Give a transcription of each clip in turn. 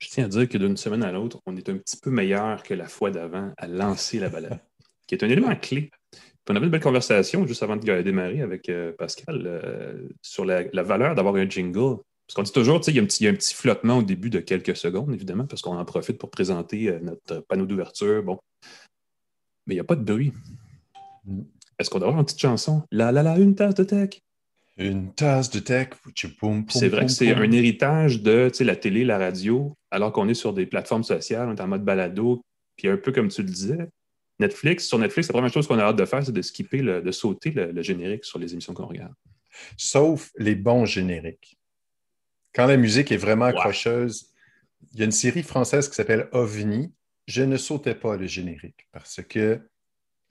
Je tiens à dire que d'une semaine à l'autre, on est un petit peu meilleur que la fois d'avant à lancer la balade, qui est un élément clé. on avait une belle conversation juste avant de démarrer avec euh, Pascal euh, sur la, valeur d'avoir un jingle. Parce qu'on dit toujours, il y, a un petit, y a un petit flottement au début de quelques secondes, évidemment, parce qu'on en profite pour présenter euh, notre panneau d'ouverture. Bon. Mais il n'y a pas de bruit. Mm. Est-ce qu'on doit avoir une petite chanson? La la la, une tasse de tech. Une tasse de tech. C'est vrai que c'est un héritage de la télé, la radio, alors qu'on est sur des plateformes sociales, on est en mode balado, puis un peu comme tu le disais, Netflix, sur Netflix, la première chose qu'on a hâte de faire, c'est de skipper, de sauter le, générique sur les émissions qu'on regarde. Sauf les bons génériques. Quand la musique est vraiment accrocheuse, il y a une série française qui s'appelle OVNI. Je ne sautais pas le générique parce que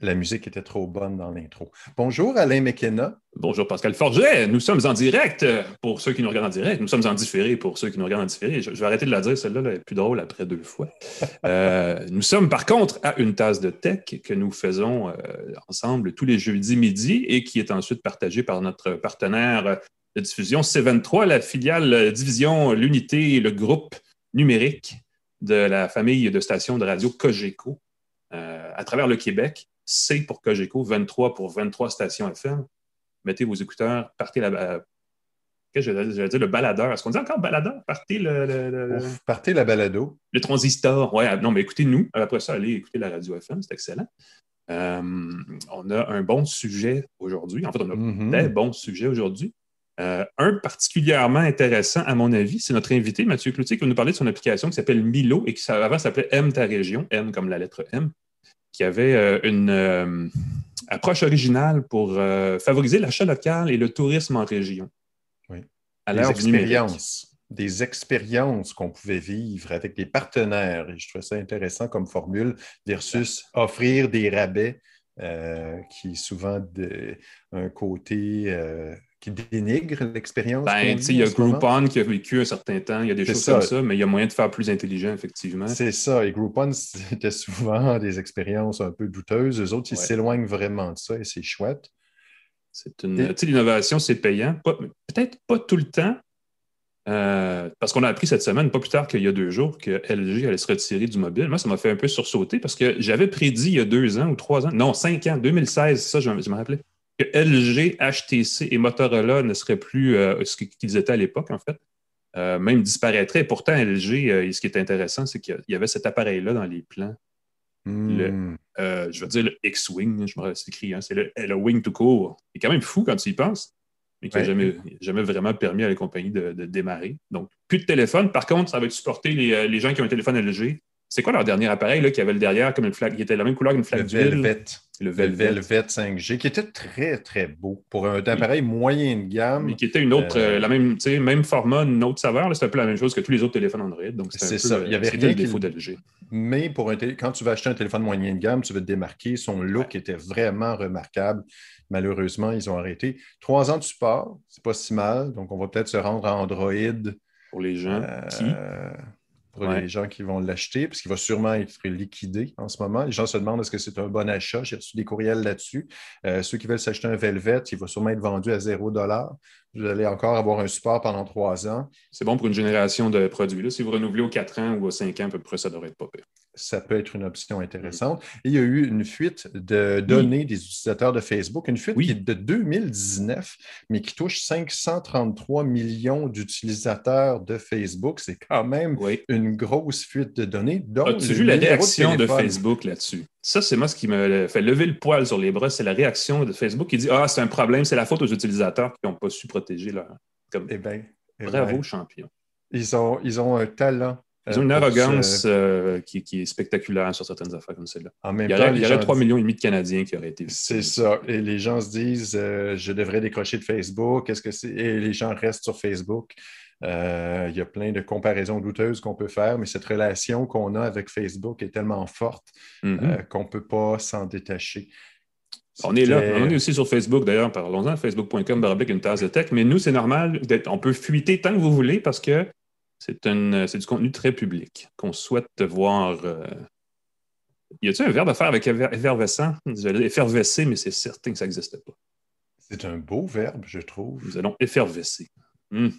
la musique était trop bonne dans l'intro. Bonjour Alain McKenna. Bonjour Pascal Forget. Nous sommes en direct pour ceux qui nous regardent en direct. Nous sommes en différé pour ceux qui nous regardent en différé. Je, vais arrêter de la dire, celle-là elle est plus drôle après deux fois. Euh, nous sommes par contre à une tasse de tech que nous faisons euh, ensemble tous les jeudis midi et qui est ensuite partagée par notre partenaire de diffusion C23, la filiale division, l'unité et le groupe numérique de la famille de stations de radio Cogeco euh, à travers le Québec. C pour Cogeco, 23 pour 23 stations FM. Mettez vos écouteurs, partez la. Qu'est-ce que j'allais dire? Le baladeur. Est-ce qu'on dit encore baladeur? Partez le. partez la balado. Le transistor. Ouais, non, mais écoutez-nous. Après ça, allez écouter la radio FM, c'est excellent. Euh, on a un bon sujet aujourd'hui. En fait, on a mm-hmm. des bons sujets aujourd'hui. Euh, un particulièrement intéressant, à mon avis, c'est notre invité, Mathieu Cloutier, qui va nous parler de son application qui s'appelle Milo et qui avant s'appelait M ta région, M comme la lettre M qui avait euh, une euh, approche originale pour euh, favoriser l'achat local et le tourisme en région. Oui. des expériences, des expériences qu'on pouvait vivre avec des partenaires. Et je trouvais ça intéressant comme formule versus offrir des rabais qui est souvent de, un côté qui dénigre l'expérience? Ben, il y a Groupon qui a vécu un certain temps, il y a des choses comme ça, mais il y a moyen de faire plus intelligent, effectivement. C'est ça, et Groupon, c'était souvent des expériences un peu douteuses. Eux autres, ils s'éloignent vraiment de ça et c'est chouette. C'est une. Sais, l'innovation, c'est payant. Peut-être pas tout le temps, euh, parce qu'on a appris cette semaine, pas plus tard qu'il y a deux jours, que LG allait se retirer du mobile. Moi, ça m'a fait un peu sursauter parce que j'avais prédit il y a deux ans ou trois ans, non, cinq ans, 2016, ça, je, je me rappelais, que LG, HTC et Motorola ne seraient plus euh, ce qu'ils étaient à l'époque, en fait. Euh, même disparaîtraient. Pourtant, LG, euh, ce qui est intéressant, c'est qu'il y avait cet appareil-là dans les plans. Hmm. je veux dire le X-Wing, je me écrit, hein, c'est le, Wing to court. C'est quand même fou quand tu y penses, mais qui n'a jamais, jamais, vraiment permis à la compagnie de, démarrer. Donc, plus de téléphone. Par contre, ça va supporter les, les gens qui ont un téléphone LG c'est quoi leur dernier appareil là, qui avait le derrière comme une flaque, qui était la même couleur qu'une flaque d'huile? Velvet. Le Velvet. Le Velvet 5G, qui était très, très beau pour un appareil moyen de gamme. Mais qui était une autre, euh, la même, même format, une autre saveur. C'est un peu la même chose que tous les autres téléphones Android. Donc, c'est ça. Il y avait rien le défaut d'LG. Mais pour un quand tu vas acheter un téléphone moyen de gamme, tu veux te démarquer. Son look était vraiment remarquable. Malheureusement, ils ont arrêté. Trois ans de support, c'est pas si mal. Donc, on va peut-être se rendre à Android. Pour les gens euh, qui? Pour les gens qui vont l'acheter, parce qu'il va sûrement être liquidé en ce moment. Les gens se demandent est-ce que c'est un bon achat? J'ai reçu des courriels là-dessus. Euh, ceux qui veulent s'acheter un Velvet, il va sûrement être vendu à 0 Vous allez encore avoir un support pendant trois ans. C'est bon pour une génération de produits. Là. Si vous renouvelez aux 4 ans ou aux 5 ans, à peu près, ça devrait être pas pire. Ça peut être une option intéressante. Et il y a eu une fuite de données des utilisateurs de Facebook, une fuite qui est de 2019, mais qui touche 533 millions d'utilisateurs de Facebook. C'est quand même une grosse fuite de données. As-tu vu la réaction de, Facebook là-dessus? Ça, c'est moi ce qui me fait lever le poil sur les bras. C'est la réaction de Facebook qui dit Ah, c'est un problème, c'est la faute aux utilisateurs qui n'ont pas su protéger leur. Comme... Eh bien, eh Bravo, champion. Ils ont, ils ont un talent. Ils ont une euh, arrogance euh, qui, est spectaculaire sur certaines affaires comme celle-là. il y aurait, il y aurait 3 millions et demi de Canadiens qui auraient été C'est ça. Et les gens se disent euh, je devrais décrocher de Facebook. Qu'est-ce que c'est? Et les gens restent sur Facebook. il y a plein de comparaisons douteuses qu'on peut faire, mais cette relation qu'on a avec Facebook est tellement forte mm-hmm. qu'on ne peut pas s'en détacher. On est là. On est aussi sur Facebook, d'ailleurs. Parlons-en, facebook.com, une tasse de tech. Mais nous, c'est normal. On peut fuiter tant que vous voulez parce que c'est du contenu très public qu'on souhaite voir. Euh... Y a-t-il un verbe à faire avec effervescent? J'allais effervescer, mais c'est certain que ça n'existe pas. C'est un beau verbe, je trouve. Nous allons effervescer. Hmm.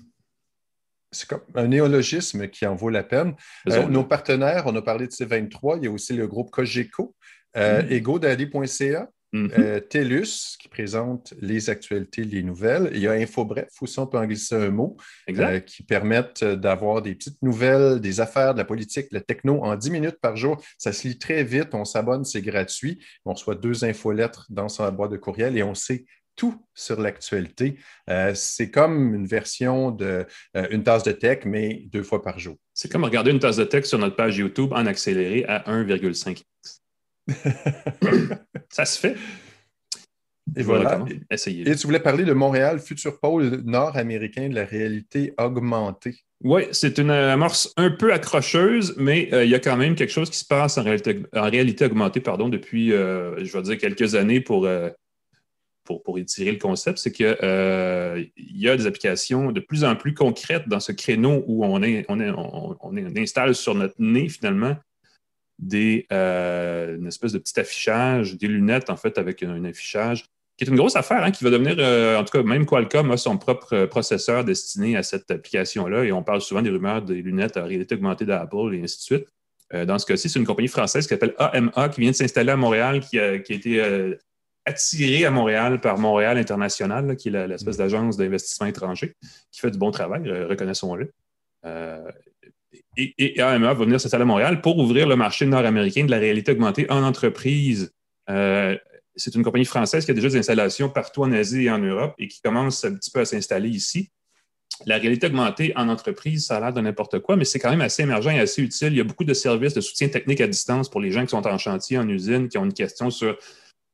c'est comme un néologisme qui en vaut la peine. Euh, nos partenaires, on a parlé de C23, il y a aussi le groupe Cogeco, euh, mm. egodaddy.ca, euh, TELUS, qui présente les actualités, les nouvelles. Il y a InfoBref, aussi on peut en glisser un mot, qui permettent d'avoir des petites nouvelles, des affaires, de la politique, la techno en 10 minutes par jour. Ça se lit très vite, on s'abonne, c'est gratuit. On reçoit deux infolettres dans sa boîte de courriel et on sait tout sur l'actualité. Euh, c'est comme une version d'une euh, tasse de tech, mais deux fois par jour. C'est comme regarder une tasse de tech sur notre page YouTube en accéléré à 1,5x. Ça se fait. Et voilà. Essayez. Et tu voulais parler de Montréal, futur pôle nord-américain de la réalité augmentée. Oui, c'est une amorce un peu accrocheuse, mais euh, il y a quand même quelque chose qui se passe en réalité, en réalité augmentée pardon, depuis, je vais dire, quelques années pour pour, étirer le concept, c'est qu'il euh, y a des applications de plus en plus concrètes dans ce créneau où on, est, on, on, installe sur notre nez, finalement, des, euh, une espèce de petit affichage, des lunettes, en fait, avec un, affichage, qui est une grosse affaire, hein, qui va devenir, euh, en tout cas, même Qualcomm a son propre processeur destiné à cette application-là, et on parle souvent des rumeurs des lunettes à réalité augmentée d'Apple et ainsi de suite. dans ce cas-ci, c'est une compagnie française qui s'appelle AMA, qui vient de s'installer à Montréal, qui a, qui a été attiré à Montréal par Montréal International, qui est l'espèce mm. d'agence d'investissement étranger, qui fait du bon travail, euh, reconnaissons-le. Et, AMA va venir s'installer à Montréal pour ouvrir le marché nord-américain de la réalité augmentée en entreprise. Euh, c'est une compagnie française qui a déjà des installations partout en Asie et en Europe et qui commence un petit peu à s'installer ici. La réalité augmentée en entreprise, ça a l'air de n'importe quoi, mais c'est quand même assez émergent et assez utile. Il y a beaucoup de services de soutien technique à distance pour les gens qui sont en chantier, en usine, qui ont une question sur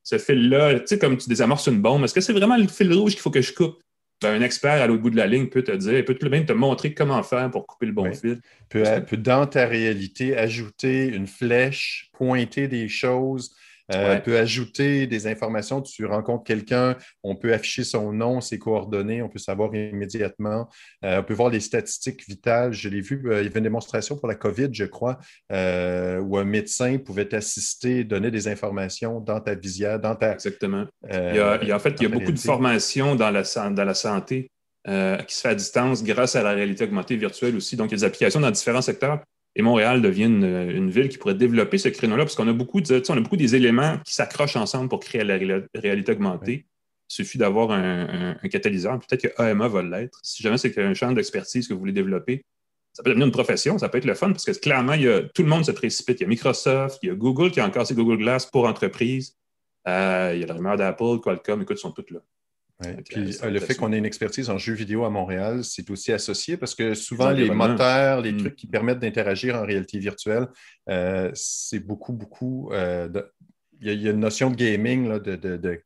ce fil-là, tu sais, comme tu désamorces une bombe, est-ce que c'est vraiment le fil rouge qu'il faut que je coupe? Ben, un expert à l'autre bout de la ligne peut te dire, peut même te montrer comment faire pour couper le bon fil. Peut, peut, dans ta réalité, ajouter une flèche, pointer des choses, euh, on peut ajouter des informations. Tu rencontres quelqu'un, on peut afficher son nom, ses coordonnées, on peut savoir immédiatement. Euh, on peut voir les statistiques vitales. Je l'ai vu, euh, il y avait une démonstration pour la COVID, je crois, où un médecin pouvait t'assister, donner des informations dans ta visière, dans ta. Exactement. il y a, en fait, il y a beaucoup de formations dans la, dans la santé. qui se fait à distance grâce à la réalité augmentée virtuelle aussi. Donc, il y a des applications dans différents secteurs et Montréal devient une, ville qui pourrait développer ce créneau-là, parce qu'on a beaucoup de, on a beaucoup des éléments qui s'accrochent ensemble pour créer la réalité augmentée. Il suffit d'avoir un, catalyseur. Peut-être que AMA va l'être. Si jamais c'est un champ d'expertise que vous voulez développer, ça peut devenir une profession, ça peut être le fun, parce que clairement, il y a, tout le monde se précipite. Il y a Microsoft, il y a Google qui a encore ses Google Glass pour entreprise. Euh, il y a la rumeur d'Apple, Qualcomm, écoute, ils sont toutes là. Puis euh, le fait qu'on ait une expertise en jeux vidéo à Montréal, c'est aussi associé parce que souvent les moteurs, les mm. trucs qui permettent d'interagir en réalité virtuelle, euh, c'est beaucoup, beaucoup euh, Il y, a une notion de gaming, de, de,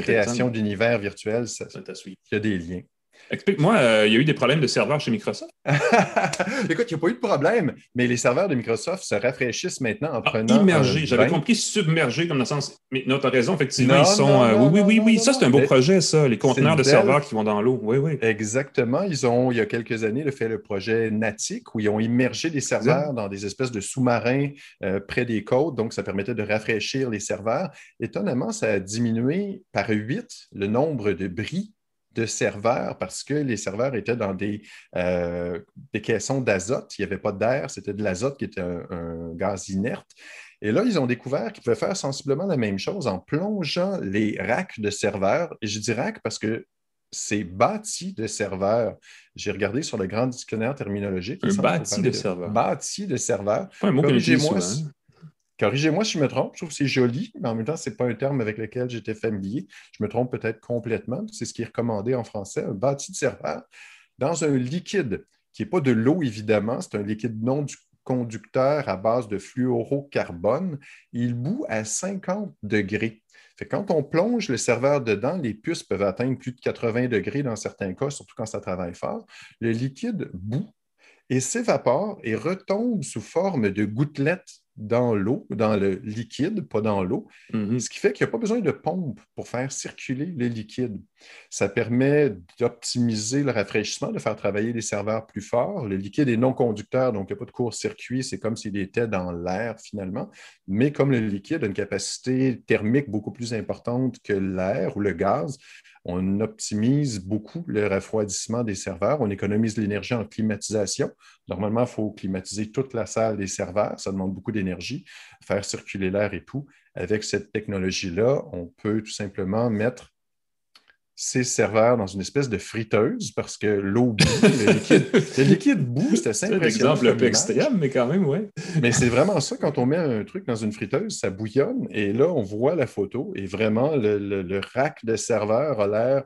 création d'univers virtuel. il y a des liens. Explique-moi, euh, il y a eu des problèmes de serveurs chez Microsoft? Écoute, il n'y a pas eu de problème, mais les serveurs de Microsoft se rafraîchissent maintenant en ah, prenant. immergés. J'avais compris submergés, comme dans le sens. Mais non, tu as raison, effectivement, ils sont. Euh, oui, oui, oui, oui. Ça, c'est un beau projet, ça, les conteneurs de serveurs qui vont dans l'eau. Oui, oui. Exactement. Ils ont, il y a quelques années, fait le projet Natic, où ils ont immergé des serveurs dans des espèces de sous-marins euh, près des côtes. Donc, ça permettait de rafraîchir les serveurs. Étonnamment, ça a diminué par 8 le nombre de bris de serveurs parce que les serveurs étaient dans des, euh, des caissons d'azote. Il n'y avait pas d'air, c'était de l'azote qui était un, gaz inerte. Et là, ils ont découvert qu'ils pouvaient faire sensiblement la même chose en plongeant les racks de serveurs. Et je dis rack parce que c'est bâti de serveurs. J'ai regardé sur le grand dictionnaire terminologique. Un bâti de serveurs. Bâti de serveurs. Pas un mot que j'ai moi Corrigez-moi si je me trompe, je trouve que c'est joli, mais en même temps, ce n'est pas un terme avec lequel j'étais familier. Je me trompe peut-être complètement. C'est ce qui est recommandé en français, un bâti de serveur dans un liquide qui n'est pas de l'eau, évidemment, c'est un liquide non conducteur à base de fluorocarbone. Il bout à 50 degrés. quand on plonge le serveur dedans, les puces peuvent atteindre plus de 80 degrés dans certains cas, surtout quand ça travaille fort. Le liquide bout et s'évapore et retombe sous forme de gouttelettes dans l'eau, dans le liquide, pas dans l'eau, mm-hmm. ce qui fait qu'il n'y a pas besoin de pompe pour faire circuler le liquide. Ça permet d'optimiser le rafraîchissement, de faire travailler les serveurs plus forts. Le liquide est non conducteur, donc il n'y a pas de court-circuit, c'est comme s'il était dans l'air finalement. Mais comme le liquide a une capacité thermique beaucoup plus importante que l'air ou le gaz, On optimise beaucoup le refroidissement des serveurs. On économise l'énergie en climatisation. Normalement, il faut climatiser toute la salle des serveurs. Ça demande beaucoup d'énergie, faire circuler l'air et tout. Avec cette technologie-là, on peut tout simplement mettre ces serveurs dans une espèce de friteuse parce que l'eau boue, le liquide, le liquide boue, c'est assez impressionnant. C'est un exemple extrême, mais quand même, oui. mais c'est vraiment ça, quand on met un truc dans une friteuse, ça bouillonne et là, on voit la photo et vraiment, le, rack de serveur a l'air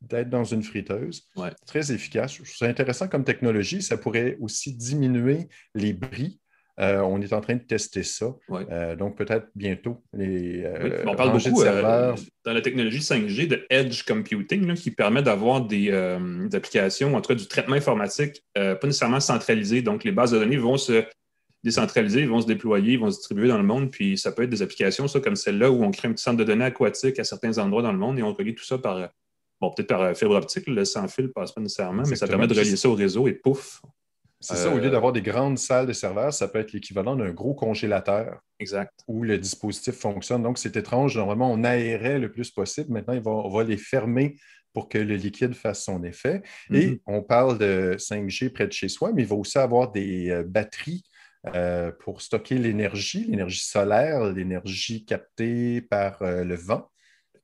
d'être dans une friteuse. Très efficace. Je trouve ça intéressant comme technologie. Ça pourrait aussi diminuer les bris euh, on est en train de tester ça. Euh, donc, peut-être bientôt. Les, euh, on parle beaucoup dans la technologie 5G de Edge Computing qui permet d'avoir des, applications, en tout cas du traitement informatique, pas nécessairement centralisé. Donc, les bases de données vont se décentraliser, vont se déployer, vont se distribuer dans le monde. Puis, ça peut être des applications, ça, comme celle-là, où on crée un petit centre de données aquatique à certains endroits dans le monde et on relie tout ça par. Bon, peut-être par fibre optique, le sans fil passe pas nécessairement, mais ça permet de relier ça au réseau et pouf, c'est ça, au lieu euh, d'avoir des grandes salles de serveurs, ça peut être l'équivalent d'un gros congélateur. Exact. Où le dispositif fonctionne. Donc, c'est étrange. Normalement, on aérait le plus possible. Maintenant, on va les fermer pour que le liquide fasse son effet. Et mm-hmm. on parle de 5G près de chez soi, mais il va aussi avoir des euh, batteries euh, pour stocker l'énergie, l'énergie solaire, l'énergie captée par le vent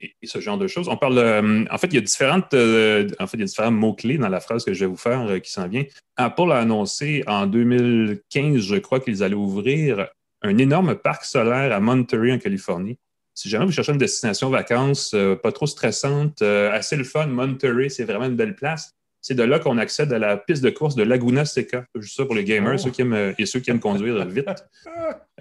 et, ce genre de choses. On parle, euh, en fait, il y a différentes, euh, en fait, il y a différents mots-clés dans la phrase que je vais vous faire euh, qui s'en vient. Apple a annoncé en 2015, je crois, qu'ils allaient ouvrir un énorme parc solaire à Monterey, en Californie. Si jamais vous cherchez une destination vacances pas trop stressante, assez le fun, Monterey, c'est vraiment une belle place c'est de là qu'on accède à la piste de course de Laguna Seca. Juste ça pour les gamers, oh. ceux qui aiment, et ceux qui aiment conduire vite.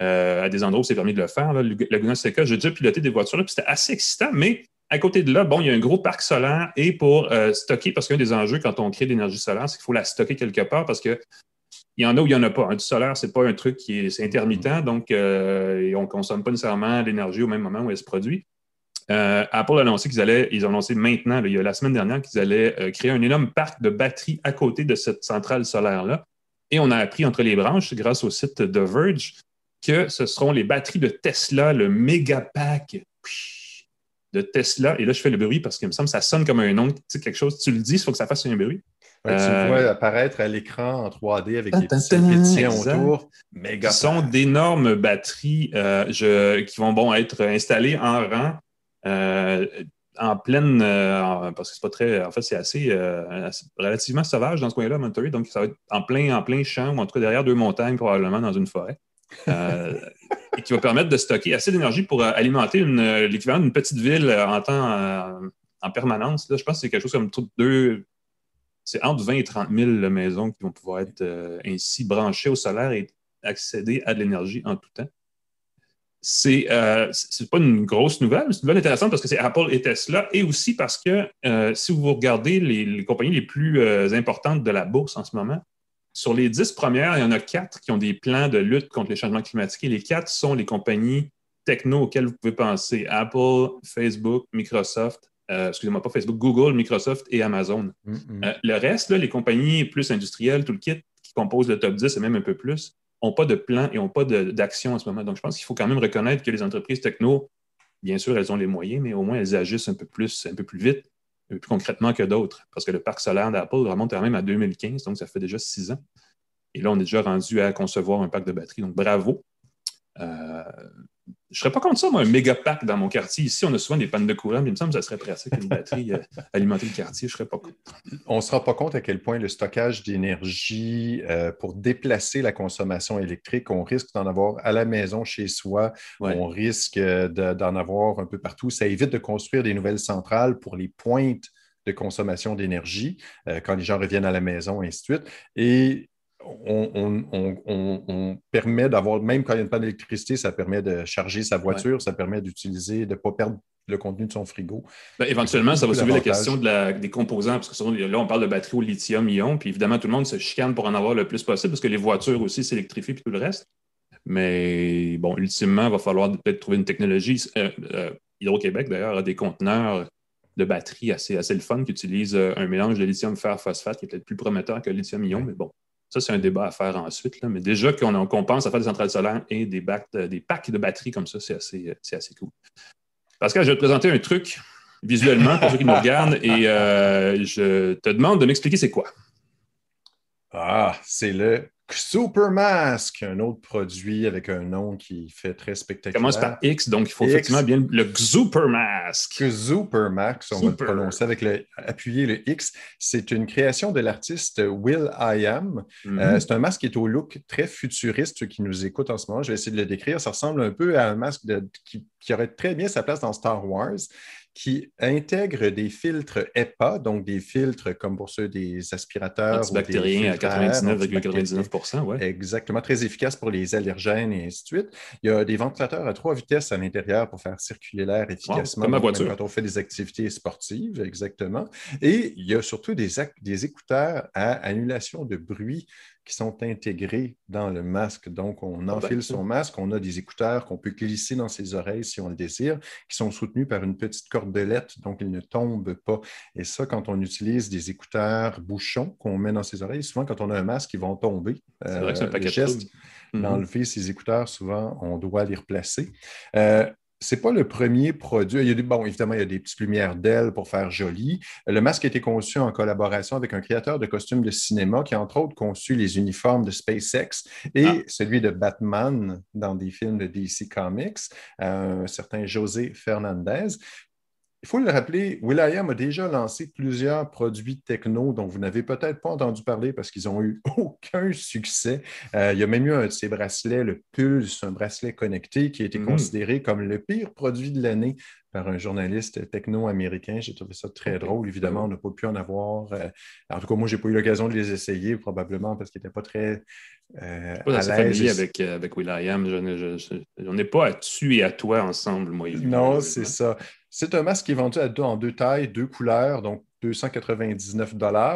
Euh, à des endroits où c'est permis de le faire. Laguna Seca, j'ai déjà piloté des voitures là, puis c'était assez excitant, mais à côté de là, bon, il y a un gros parc solaire et pour euh, stocker, parce qu'un des enjeux quand on crée de l'énergie solaire, c'est qu'il faut la stocker quelque part parce que il y en a où il n'y en a pas. Du solaire, ce n'est pas un truc qui est, intermittent, donc euh, on ne consomme pas nécessairement l'énergie au même moment où elle se produit. Euh, Apple a annoncé qu'ils allaient, ils ont annoncé maintenant, il y a la semaine dernière, qu'ils allaient euh, créer un énorme parc de batteries à côté de cette centrale solaire-là. Et on a appris entre les branches, grâce au site de Verge, que ce seront les batteries de Tesla, le Megapack de Tesla. Et là, je fais le bruit parce qu'il me semble que ça sonne comme un nom, tu sais, quelque chose. Tu le dis, il faut que ça fasse un bruit. tu euh, vois apparaître à l'écran en 3D avec des petits autour. Ce sont d'énormes batteries qui vont bon, être installées en rang en pleine, euh, parce que c'est pas très, en fait, c'est assez, euh, relativement sauvage dans ce coin-là, Monterey, donc ça va être en plein, en plein champ, ou en tout cas derrière deux montagnes, probablement dans une forêt, et qui va permettre de stocker assez d'énergie pour alimenter l'équivalent d'une petite ville en temps, en permanence. Là, je pense que c'est quelque chose comme deux, c'est entre 20 et 30 000 maisons qui vont pouvoir être ainsi branchées au solaire et accéder à de l'énergie en tout temps c'est euh, pas une grosse nouvelle, c'est une nouvelle intéressante parce que c'est Apple et Tesla, et aussi parce que euh, si vous regardez les, compagnies les plus euh, importantes de la bourse en ce moment, sur les dix premières, il y en a quatre qui ont des plans de lutte contre les changements climatiques, et les quatre sont les compagnies techno auxquelles vous pouvez penser Apple, Facebook, Microsoft, excusez-moi, pas Facebook, Google, Microsoft et Amazon. Mm-hmm. le reste, les compagnies plus industrielles, tout le kit qui composent le top 10 et même un peu plus, n'ont pas de plan et n'ont pas d'action en ce moment. Donc, je pense qu'il faut quand même reconnaître que les entreprises techno, bien sûr, elles ont les moyens, mais au moins, elles agissent un peu plus, un peu plus vite, un peu plus concrètement que d'autres. Parce que le parc solaire d'Apple remonte quand même à 2015, donc ça fait déjà six ans. Et là, on est déjà rendu à concevoir un parc de batterie. Donc, bravo. Euh, je ne serais pas contre ça, moi, un méga pack dans mon quartier. Ici, on a souvent des pannes de courant, mais il me semble que ça serait presque une batterie euh, alimenter le quartier. Je ne serais pas contre. On ne se rend pas compte à quel point le stockage d'énergie euh, pour déplacer la consommation électrique, on risque d'en avoir à la maison, chez soi. On risque d'en avoir un peu partout. Ça évite de construire des nouvelles centrales pour les pointes de consommation d'énergie quand les gens reviennent à la maison, et ainsi de suite. Et on, permet d'avoir, même quand il y a une panne d'électricité, ça permet de charger sa voiture, ça permet d'utiliser, de ne pas perdre le contenu de son frigo. Ben, éventuellement, ça va soulever la question des composants, parce que là, on parle de batterie au lithium-ion, puis évidemment, tout le monde se chicane pour en avoir le plus possible, parce que les voitures aussi s'électrifient, puis tout le reste. Mais bon, ultimement, il va falloir peut-être trouver une technologie. Euh, euh, Hydro-Québec, d'ailleurs, a des conteneurs de batterie assez, assez le fun qui utilisent euh, un mélange de lithium-fer-phosphate qui est peut-être plus prometteur que le lithium-ion, mais bon, ça, c'est un débat à faire ensuite. Mais déjà qu'on pense à faire des centrales solaires et des, des packs de batteries comme ça, c'est assez, assez cool. Pascal, je vais te présenter un truc visuellement pour ceux qui nous regardent et euh, je te demande de m'expliquer c'est quoi. Ah, c'est le Super Mask, un autre produit avec un nom qui fait très spectaculaire. commence par X, donc il faut effectivement bien le Super Mask. Super Mask, on va le prononcer avec le, appuyer le X. C'est une création de l'artiste Will I Am. Mhm. Euh, c'est un masque qui est au look très futuriste, qui nous écoutent en ce moment. Je vais essayer de le décrire. Ça ressemble un peu à un masque qui, qui aurait très bien sa place dans Star Wars qui intègre des filtres EPA, donc des filtres comme pour ceux des aspirateurs. Antibactériens à 99,99 oui. Exactement, très efficace pour les allergènes et ainsi de suite. Il y a des ventilateurs à trois vitesses à l'intérieur pour faire circuler l'air efficacement. comme ma voiture. Quand on fait des activités sportives, exactement. Et il y a surtout des, des écouteurs à annulation de bruit qui sont intégrés dans le masque. Donc, on ah, enfile son masque, on a des écouteurs qu'on peut glisser dans ses oreilles si on le désire, qui sont soutenus par une petite cordelette, donc ils ne tombent pas. Et ça, quand on utilise des écouteurs bouchons qu'on met dans ses oreilles, souvent quand on a un masque, ils vont tomber. C'est vrai que c'est un euh, paquet de d'enlever ses écouteurs, souvent, on doit les replacer. Euh, c'est pas le premier produit. Il y a des, bon, évidemment, il y a des petites lumières d'ailes pour faire joli. Le masque a été conçu en collaboration avec un créateur de costumes de cinéma qui a entre autres conçu les uniformes de SpaceX et ah. celui de Batman dans des films de DC Comics, un certain José Fernandez. Il faut le rappeler, Will.i.am a déjà lancé plusieurs produits techno dont vous n'avez peut-être pas entendu parler parce qu'ils n'ont eu aucun succès. Euh, il y a même eu un de ces bracelets, le Pulse, un bracelet connecté qui a été mm. considéré comme le pire produit de l'année par un journaliste techno-américain. J'ai trouvé ça très drôle. Évidemment, on n'a pas pu en avoir. Euh, en tout cas, moi, je n'ai pas eu l'occasion de les essayer, probablement parce qu'ils n'étaient pas très. Euh, pas familier avec, avec Will.i.am. On n'est pas à tu et à toi ensemble, moi. Non, c'est ça. C'est un masque qui est vendu à deux, en deux tailles, deux couleurs, donc 299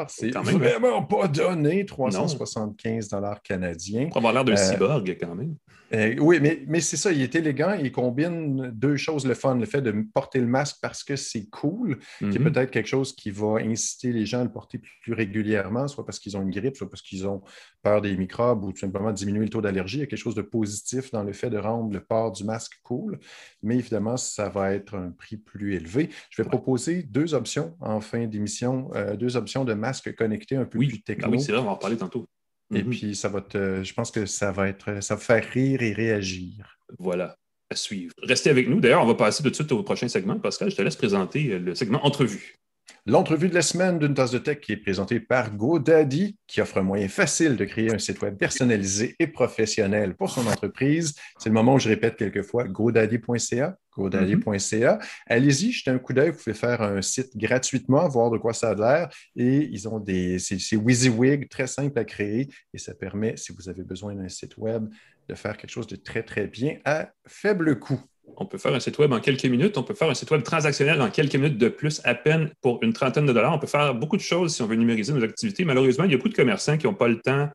C'est vraiment pas donné, 375 canadiens. Pour avoir l'air d'un euh, cyborg, quand même. Euh, oui, mais, mais c'est ça, il est élégant, il combine deux choses, le fun, le fait de porter le masque parce que c'est cool, qui est mhm. peut-être quelque chose qui va inciter les gens à le porter plus régulièrement, soit parce qu'ils ont une grippe, soit parce qu'ils ont peur des microbes ou tout simplement diminuer le taux d'allergie. Il y a quelque chose de positif dans le fait de rendre le port du masque cool, mais évidemment, ça va être un prix plus élevé. Je vais proposer deux options en fin d'émission, euh, deux options de masques connectés un peu plus techno. Ah oui, c'est vrai, on va en parler tantôt. Et mhm. puis, ça va te, je pense que ça va être, ça va faire rire et réagir. Voilà, à suivre. Restez avec nous. D'ailleurs, on va passer tout de suite au prochain segment. Pascal, je te laisse présenter euh, le segment entrevue. L'entrevue de la semaine d'une tasse de tech qui est présentée par GoDaddy, qui offre un moyen facile de créer un site web personnalisé et professionnel pour son entreprise. C'est le moment où je répète quelquefois godaddy.ca, godaddy.ca. Allez-y, jetez un coup d'œil, vous pouvez faire un site gratuitement, voir de quoi ça a l'air. Et ils ont des, c'est WYSIWYG, très simple à créer et ça permet, si vous avez besoin d'un site web, de faire quelque chose de très, très bien à faible coût. On peut faire un site web en quelques minutes. On peut faire un site web transactionnel en quelques minutes de plus, à peine pour une trentaine de dollars. On peut faire beaucoup de choses si on veut numériser nos activités. Malheureusement, il y a beaucoup de commerçants qui n'ont pas le temps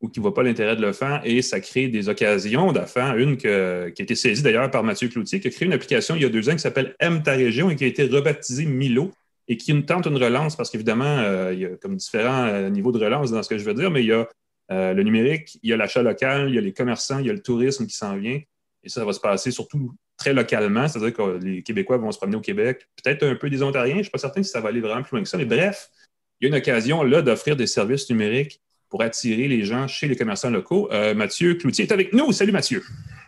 ou qui ne voient pas l'intérêt de le faire et ça crée des occasions d'affaires. Une qui a été saisie d'ailleurs par Mathieu Cloutier, qui a créé une application il y a deux ans qui s'appelle Aime ta région et qui a été rebaptisée Milo et qui tente une relance parce qu'évidemment, euh, il y a comme différents euh, niveaux de relance dans ce que je veux dire, mais il y a euh, le numérique, il y a l'achat local, il y a les commerçants, il y a le tourisme qui s'en vient. Et ça, ça va se passer surtout très localement, c'est-à-dire que les Québécois vont se promener au Québec, peut-être un peu des Ontariens, je ne suis pas certain si ça va aller vraiment plus loin que ça, mais bref, il y a une occasion là d'offrir des services numériques pour attirer les gens chez les commerçants locaux. Euh, Mathieu Cloutier est avec nous. Salut Mathieu.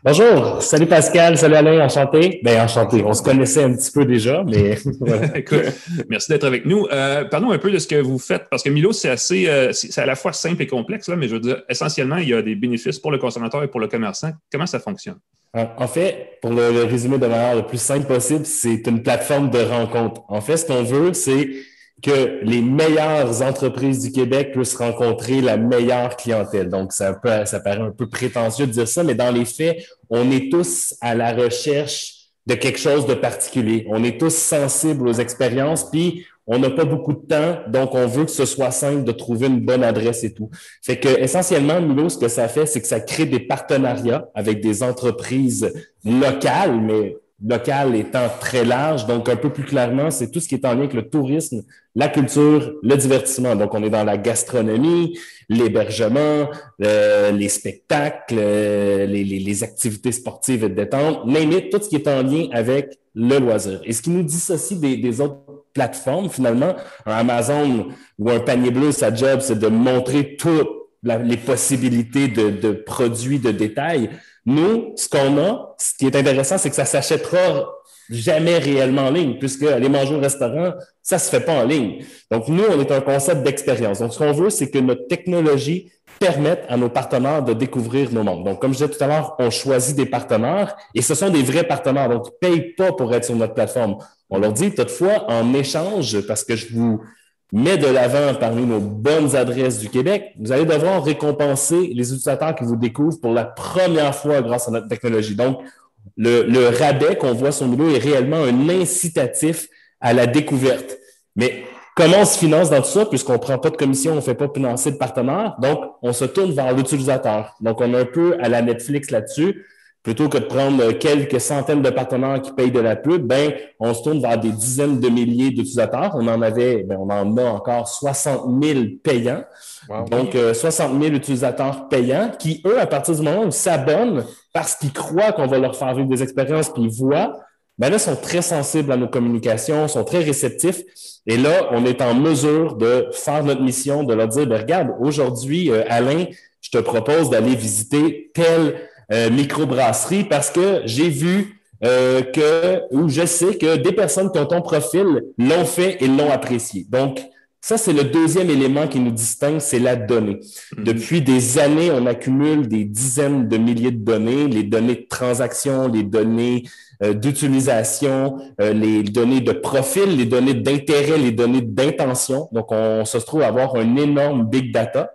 Bonjour, salut Pascal, salut Alain, enchanté. Bien, enchanté. On se connaissait un petit peu déjà, mais Écoute, merci d'être avec nous. Euh, parlons un peu de ce que vous faites, parce que Milo, c'est assez, euh, c'est à la fois simple et complexe, là, mais je veux dire, essentiellement, il y a des bénéfices pour le consommateur et pour le commerçant. Comment ça fonctionne? Euh, en fait, pour le, résumer de manière le plus simple possible, c'est une plateforme de rencontre. En fait, ce qu'on veut, c'est que les meilleures entreprises du Québec puissent rencontrer la meilleure clientèle. Donc, ça, peut, ça paraît un peu prétentieux de dire ça, mais dans les faits, on est tous à la recherche de quelque chose de particulier. On est tous sensibles aux expériences, puis on n'a pas beaucoup de temps, donc on veut que ce soit simple de trouver une bonne adresse et tout. Fait que essentiellement, Milo, ce que ça fait, c'est que ça crée des partenariats avec des entreprises locales, mais local étant très large. Donc, un peu plus clairement, c'est tout ce qui est en lien avec le tourisme, la culture, le divertissement. Donc, on est dans la gastronomie, l'hébergement, euh, les spectacles, euh, les, les, activités sportives et de détente, mais tout ce qui est en lien avec le loisir. Et ce qui nous dissocie des, des autres plateformes, finalement, un Amazon ou un panier bleu, sa job, c'est de montrer toutes les possibilités de, de, produits de détail. Nous, ce qu'on a, ce qui est intéressant, c'est que ça s'achètera jamais réellement en ligne, puisque aller manger au restaurant, ça se fait pas en ligne. Donc, nous, on est un concept d'expérience. Donc, ce qu'on veut, c'est que notre technologie permette à nos partenaires de découvrir nos mondes. Donc, comme je disais tout à l'heure, on choisit des partenaires et ce sont des vrais partenaires. Donc, ils ne payent pas pour être sur notre plateforme. On leur dit toutefois, en échange, parce que je vous mets de l'avant parmi nos bonnes adresses du Québec, vous allez devoir récompenser les utilisateurs qui vous découvrent pour la première fois grâce à notre technologie. Donc, le, rabais qu'on voit sur Milo est réellement un incitatif à la découverte. Mais comment on se finance dans tout ça, puisqu'on ne prend pas de commission, on ne fait pas financer de partenaires, donc on se tourne vers l'utilisateur. Donc, on est un peu à la Netflix là-dessus. Plutôt que de prendre quelques centaines de partenaires qui payent de la pub, ben, on se tourne vers des dizaines de milliers d'utilisateurs. On en avait, ben, on en a encore 60 000 payants. Donc, 60 euh, 000 utilisateurs payants qui, eux, à partir du moment où s'abonnent parce qu'ils croient qu'on va leur faire vivre des expériences, puis ils voient, ben là, sont très sensibles à nos communications, sont très réceptifs. Et là, on est en mesure de faire notre mission, de leur dire, ben, regarde, aujourd'hui, euh, Alain, je te propose d'aller visiter telle euh, microbrasserie parce que j'ai vu euh, que, ou je sais que des personnes qui ont ton profil l'ont fait et l'ont apprécié. Donc, ça, c'est le deuxième élément qui nous distingue, c'est la donnée. Mhm. Depuis des années, on accumule des dizaines de milliers de données, les données de transaction, les données euh, d'utilisation, euh, les données de profil, les données d'intérêt, les données d'intention. Donc, on, se trouve à avoir un énorme big data.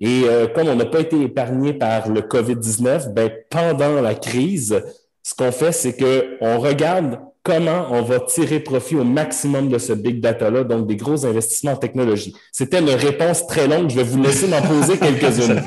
Et euh, comme on n'a pas été épargné par le COVID-19, ben, pendant la crise, ce qu'on fait, c'est qu'on regarde comment on va tirer profit au maximum de ce big data-là, donc des gros investissements en technologie. C'était une réponse très longue. Je vais vous laisser m'en poser quelques-unes.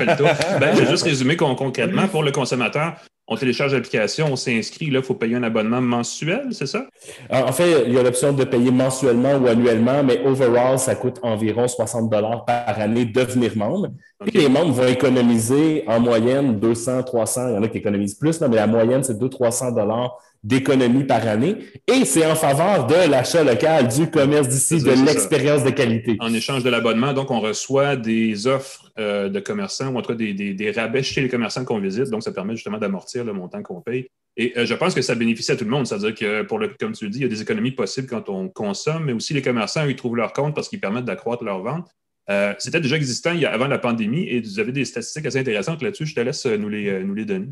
Ben, je vais juste résumer concrètement pour le consommateur. On télécharge l'application, on s'inscrit, là, il faut payer un abonnement mensuel, c'est ça? En fait, il y a l'option de payer mensuellement ou annuellement, mais overall, ça coûte environ 60 dollars par année de devenir membre. Les membres vont économiser en moyenne 200, 300, il y en a qui économisent plus, mais la moyenne, c'est 200-300 dollars d'économie par année. Et c'est en faveur de l'achat local, du commerce d'ici, de l'expérience de qualité. En échange de l'abonnement, donc on reçoit des offres euh, de commerçants ou en tout cas des, des, rabais chez les commerçants qu'on visite. Donc ça permet justement d'amortir le montant qu'on paye. Et euh, je pense que ça bénéficie à tout le monde. C'est-à-dire que, pour le, comme tu le dis, il y a des économies possibles quand on consomme, mais aussi les commerçants, ils trouvent leur compte parce qu'ils permettent d'accroître leur vente. Euh, c'était déjà existant il y a, avant la pandémie et vous avez des statistiques assez intéressantes là-dessus. Je te laisse nous les, nous les donner.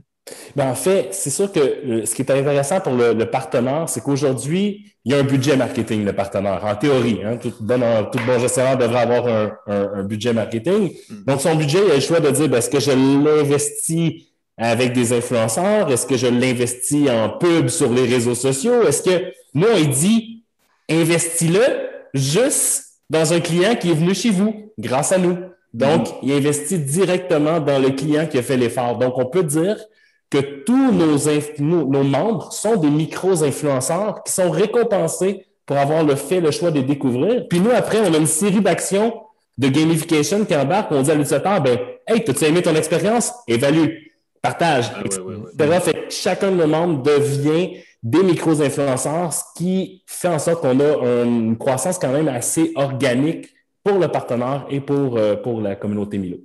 Ben, en fait, c'est sûr que euh, ce qui est intéressant pour le, partenaire, c'est qu'aujourd'hui, il y a un budget marketing, le partenaire, en théorie. Hein, tout, bon, tout bon gestionnaire devrait avoir un, budget marketing. Hmm. Donc, son budget, il a le choix de dire, ben, est-ce que je l'investis avec des influenceurs? Est-ce que je l'investis en pub sur les réseaux sociaux? Est-ce que, moi, il dit, investis-le juste dans un client qui est venu chez vous grâce à nous. Donc, hmm. il investit directement dans le client qui a fait l'effort. Donc, on peut dire que tous nos, nos, membres sont des micro-influenceurs qui sont récompensés pour avoir le fait, le choix de découvrir. Puis nous, après, on a une série d'actions de gamification qui embarquent. On dit à l'utilisateur, ben, hey, t'as-tu aimé ton expérience? Évalue, partage, ah, Fait que chacun de nos membres devient des micro-influenceurs, ce qui fait en sorte qu'on a une croissance quand même assez organique pour le partenaire et pour, euh, pour la communauté Milo.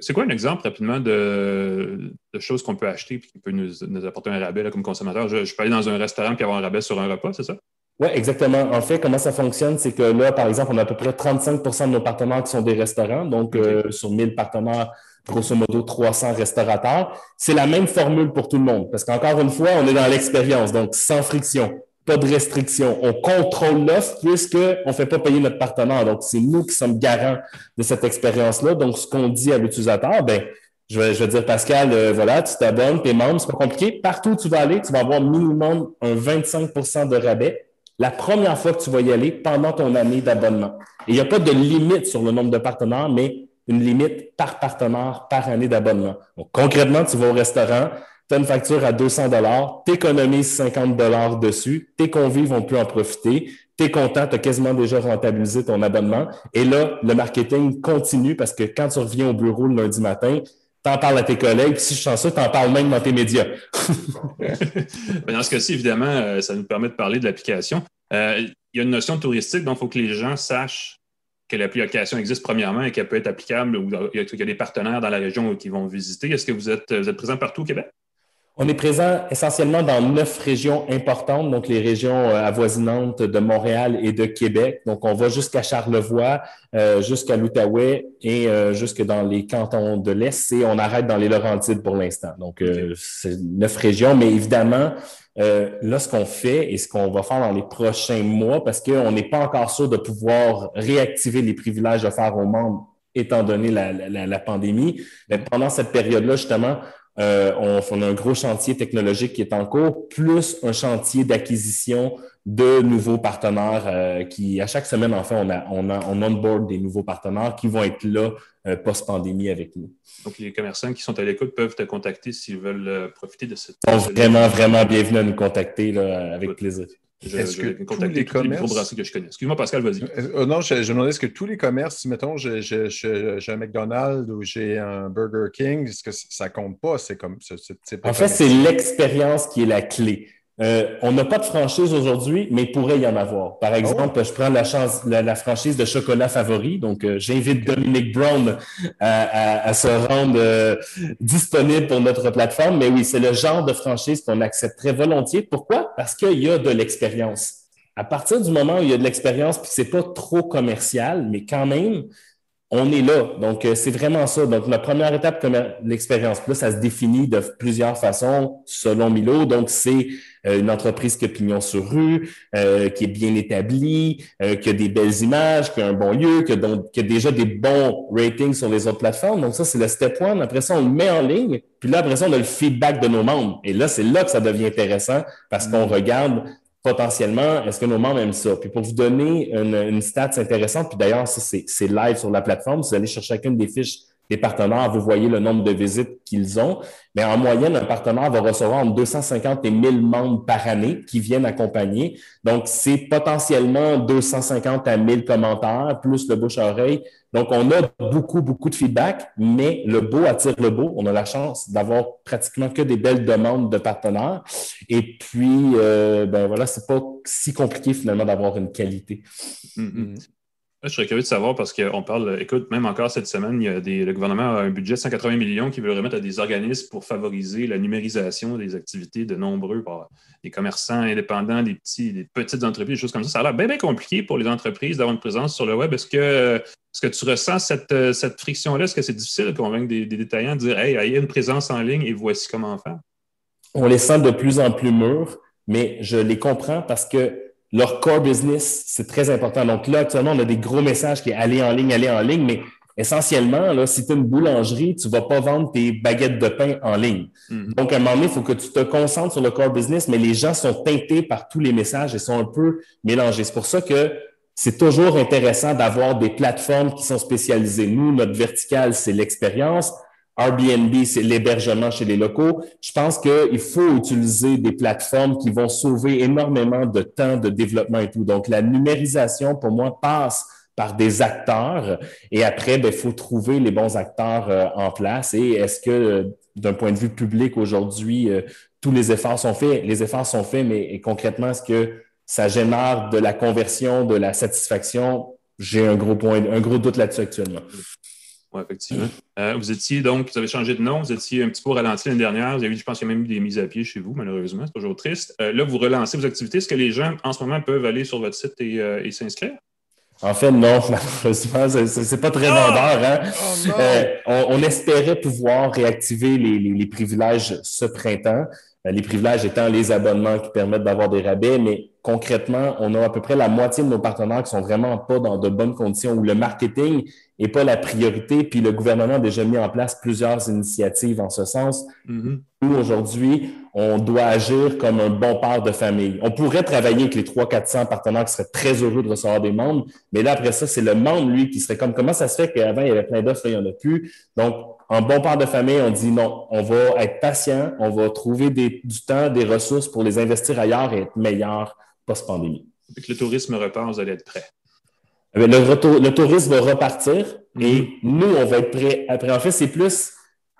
C'est quoi un exemple rapidement de, choses qu'on peut acheter et qui peut nous, apporter un rabais comme consommateur? Je, peux aller dans un restaurant et avoir un rabais sur un repas, c'est ça? Oui, exactement. En fait, comment ça fonctionne, c'est que là, par exemple, on a à peu près 35% de nos partenaires qui sont des restaurants. Donc, euh, sur 1000 partenaires, grosso modo 300 restaurateurs. C'est la même formule pour tout le monde. Parce qu'encore une fois, on est dans l'expérience, donc sans friction pas de restriction. On contrôle l'offre puisqu'on ne fait pas payer notre partenaire. Donc, c'est nous qui sommes garants de cette expérience-là. Donc, ce qu'on dit à l'utilisateur, ben, je vais, dire, Pascal, euh, voilà, tu t'abonnes, tes membres, c'est pas compliqué. Partout où tu vas aller, tu vas avoir minimum un 25% de rabais la première fois que tu vas y aller pendant ton année d'abonnement. Et il n'y a pas de limite sur le nombre de partenaires, mais une limite par partenaire par année d'abonnement. Donc, concrètement, tu vas au restaurant, tu as une facture à 200 dollars, tu économises 50 dollars dessus, tes convives vont plus en profiter, tu es content, tu as quasiment déjà rentabilisé ton abonnement. Et là, le marketing continue parce que quand tu reviens au bureau le lundi matin, t'en parles à tes collègues, puis si je sens ça, t'en parles même dans tes médias. Dans ce cas-ci, évidemment, euh, ça nous permet de parler de l'application. Euh, il y a une notion touristique, donc il faut que les gens sachent que l'application existe premièrement et qu'elle peut être applicable ou qu'il y a des partenaires dans la région qui vont visiter. Est-ce que vous êtes, vous êtes présent partout au Québec? On est présent essentiellement dans neuf régions importantes, donc les régions euh, avoisinantes de Montréal et de Québec. Donc, on va jusqu'à Charlevoix, euh, jusqu'à l'Outaouais et euh, jusque dans les cantons de l'Est et on arrête dans les Laurentides pour l'instant. Donc, c'est neuf régions, mais évidemment, là, ce qu'on fait et ce qu'on va faire dans les prochains mois, parce qu'on n'est pas encore sûr de pouvoir réactiver les privilèges offerts aux membres étant donné la, la, la pandémie, mais pendant cette période-là, justement, euh, on, a un gros chantier technologique qui est en cours, plus un chantier d'acquisition de nouveaux partenaires euh, qui, à chaque semaine, en fait, on, a, on, a, on onboard des nouveaux partenaires qui vont être là euh, post-pandémie avec nous. Donc, les commerçants qui sont à l'écoute peuvent te contacter s'ils veulent profiter de cette... Ils sont vraiment, vraiment bienvenus à nous contacter là, avec plaisir. Est-ce que tous les commerces... que je connais. Excuse-moi, Pascal, vas-y. Euh, euh, non, je, me demandais, est-ce que tous les commerces, si, mettons, j'ai un McDonald's ou j'ai un Burger King, est-ce que ça compte pas? C'est comme ce, type En fait, c'est l'expérience qui est la clé. Euh, on n'a pas de franchise aujourd'hui, mais il pourrait y en avoir. Par exemple, oh. je prends la, chance, la, franchise de chocolat favori. Donc, euh, j'invite Dominique Brown à, se rendre euh, disponible pour notre plateforme. Mais oui, c'est le genre de franchise qu'on accepte très volontiers. Pourquoi? Parce qu'il y a de l'expérience. À partir du moment où il y a de l'expérience, puis c'est pas trop commercial, mais quand même, on est là. Donc, c'est vraiment ça. Donc, la première étape, l'expérience. Là, ça se définit de plusieurs façons selon Milo. Donc, c'est une entreprise qui a pignon sur rue, euh, qui est bien établie, euh, qui a des belles images, qui a un bon lieu, qui a, donc, qui a déjà des bons ratings sur les autres plateformes. Donc ça, c'est le step one. Après ça, on le met en ligne. Puis là, après ça, on a le feedback de nos membres. Et là, c'est là que ça devient intéressant parce qu'on mm. regarde potentiellement, est-ce que nos membres aiment ça? Puis pour vous donner une, une stats intéressante, puis d'ailleurs, ça, c'est live sur la plateforme, vous allez chercher chacune des fiches des partenaires, vous voyez le nombre de visites qu'ils ont. Mais en moyenne, un partenaire va recevoir entre 250 et 1000 membres par année qui viennent accompagner. Donc, c'est potentiellement 250 à 1000 commentaires, plus le bouche-oreille. Donc, on a beaucoup, beaucoup de feedback, mais le beau attire le beau. On a la chance d'avoir pratiquement que des belles demandes de partenaires. Et puis, euh, ben voilà, c'est pas si compliqué finalement d'avoir une qualité. Mm-hmm. Je serais curieux de savoir parce qu'on parle, écoute, même encore cette semaine, il y a des, le gouvernement a un budget de 180 millions qui veut remettre à des organismes pour favoriser la numérisation des activités de nombreux, des commerçants indépendants, des, petits, des petites entreprises, des choses comme ça. Ça a l'air bien, bien compliqué pour les entreprises d'avoir une présence sur le web. Est-ce que, est que tu ressens cette, cette friction-là? Est-ce que c'est difficile de convaincre des, détaillants de dire, hey, il y a une présence en ligne et voici comment faire? On les sent de plus en plus mûrs, mais je les comprends parce que leur core business, c'est très important. Donc là, actuellement, on a des gros messages qui est aller en ligne, aller en ligne, mais essentiellement, là, si tu es une boulangerie, tu vas pas vendre tes baguettes de pain en ligne. Mm-hmm. Donc, à un moment donné, il faut que tu te concentres sur le core business, mais les gens sont teintés par tous les messages et sont un peu mélangés. C'est pour ça que c'est toujours intéressant d'avoir des plateformes qui sont spécialisées. Nous, notre vertical, c'est l'expérience. Airbnb, c'est l'hébergement chez les locaux. Je pense qu'il faut utiliser des plateformes qui vont sauver énormément de temps de développement et tout. Donc, la numérisation, pour moi, passe par des acteurs et après, il ben, faut trouver les bons acteurs euh, en place. Et est-ce que, euh, d'un point de vue public aujourd'hui, euh, tous les efforts sont faits? Les efforts sont faits, mais concrètement, est-ce que ça génère de la conversion, de la satisfaction? J'ai un gros point, un gros doute là-dessus actuellement. Oui, effectivement. Euh, vous étiez donc, vous avez changé de nom, vous étiez un petit peu ralenti l'année dernière. Vous avez je pense qu'il y a même eu des mises à pied chez vous, malheureusement, c'est toujours triste. Euh, là, vous relancez vos activités. Est-ce que les gens, en ce moment, peuvent aller sur votre site et, euh, s'inscrire? En fait, non, malheureusement, c'est pas très ah! vendeur. Hein? Oh, on, espérait pouvoir réactiver les, privilèges ce printemps. Les privilèges étant les abonnements qui permettent d'avoir des rabais, mais concrètement, on a à peu près la moitié de nos partenaires qui sont vraiment pas dans de bonnes conditions où le marketing n'est pas la priorité. Puis le gouvernement a déjà mis en place plusieurs initiatives en ce sens. Mm-hmm. Nous, aujourd'hui, on doit agir comme un bon père de famille. On pourrait travailler avec les 300-400 partenaires qui seraient très heureux de recevoir des membres, mais là, après ça, c'est le membre, lui, qui serait comme comment ça se fait qu'avant, il y avait plein d'offres, il n'y en a plus? Donc, en bon père de famille, on dit non, on va être patient, on va trouver du temps, des ressources pour les investir ailleurs et être meilleur post-pandémie. que le tourisme repart, vous allez être prêt. Eh le, le tourisme va repartir et mm-hmm. nous, on va être prêts après. En fait, c'est plus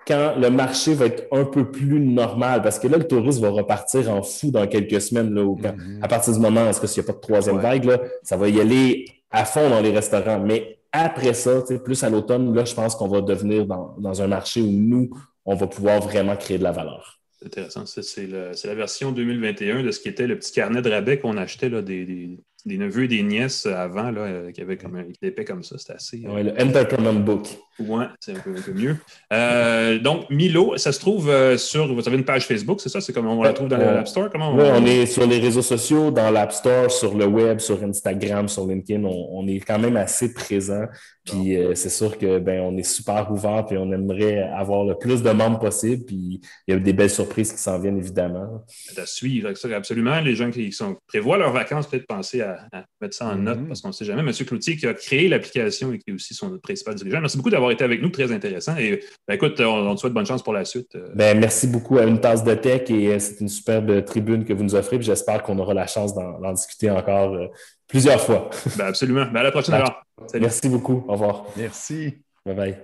quand le marché va être un peu plus normal, parce que là, le tourisme va repartir en fou dans quelques semaines, là, mm-hmm. à partir du moment où il n'y a pas de troisième vague, là, ça va y aller à fond dans les restaurants. Mais après ça, plus à l'automne, là, je pense qu'on va devenir dans, dans, un marché où nous, on va pouvoir vraiment créer de la valeur. C'est intéressant. C'est la version 2021 de ce qui était le petit carnet de rabais qu'on achetait là, des, des neveux et des nièces avant, là, euh, qui avaient comme un épais comme ça. C'était assez. Oui, le Entertainment Book. Oui, c'est un peu, mieux. Euh, donc, Milo, ça se trouve euh, sur. Vous avez une page Facebook, c'est ça? C'est comme on la trouve dans l'App Store? Comment Oui, on est sur les réseaux sociaux, dans l'App Store, sur le web, sur Instagram, sur LinkedIn. On, est quand même assez présent. Puis c'est sûr que ben, on est super ouvert et on aimerait avoir le plus de membres possible. Puis il y a des belles surprises qui s'en viennent, évidemment. À suivre, absolument. Les gens qui sont, prévoient leurs vacances, peut-être penser à mettre ça en note mm-hmm. parce qu'on ne sait jamais. Monsieur Cloutier qui a créé l'application et qui est aussi son principal dirigeant. Merci beaucoup d'avoir été avec nous, très intéressant. Et ben, écoute, on, te souhaite bonne chance pour la suite. Euh. Ben, merci beaucoup à une tasse de tech et euh, c'est une superbe tribune que vous nous offrez. J'espère qu'on aura la chance d'en discuter encore euh, plusieurs fois. Ben, absolument. à la prochaine alors. Merci beaucoup. Au revoir. Merci. Bye bye.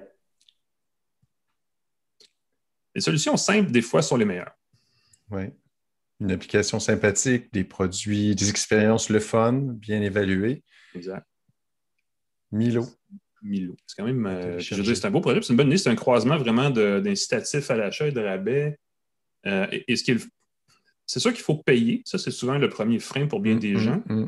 Les solutions simples, des fois, sont les meilleures. Oui une application sympathique, des produits, des expériences le fun, bien évaluées. Exact. Milo. Milo. C'est quand même, euh, je c'est un beau projet, c'est une bonne idée, c'est un croisement vraiment d'incitatifs à l'achat et de rabais. Euh, et, ce c'est sûr qu'il faut payer. Ça, c'est souvent le premier frein pour bien mm, des mm, gens. Mm.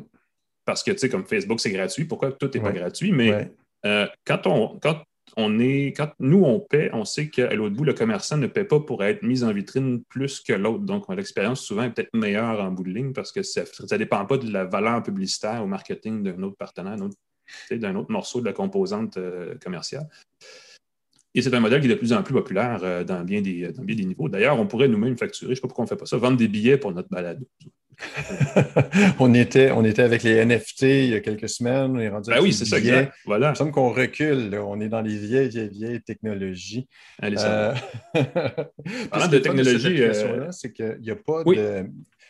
Parce que, tu sais, comme Facebook, c'est gratuit. Pourquoi tout n'est pas gratuit? Mais euh, quand, on, quand on est, quand nous, on paie, on sait qu'à l'autre bout, le commerçant ne paie pas pour être mis en vitrine plus que l'autre. Donc, l'expérience souvent est peut-être meilleure en bout de ligne parce que ça ne dépend pas de la valeur publicitaire au marketing d'un autre partenaire, d'un autre, morceau de la composante euh, commerciale. Et c'est un modèle qui est de plus en plus populaire euh, dans, bien des, dans bien des niveaux. D'ailleurs, on pourrait nous-mêmes facturer, je ne sais pas pourquoi on ne fait pas ça, vendre des billets pour notre balade. on, était, on était avec les NFT il y a quelques semaines. On est rendu ben oui, c'est ça, exact. Voilà. Il semble qu'on recule. On est dans les vieilles, vieilles, vieilles technologies. Allez, ça euh... Parlant de technologie, euh... c'est qu'il n'y a pas de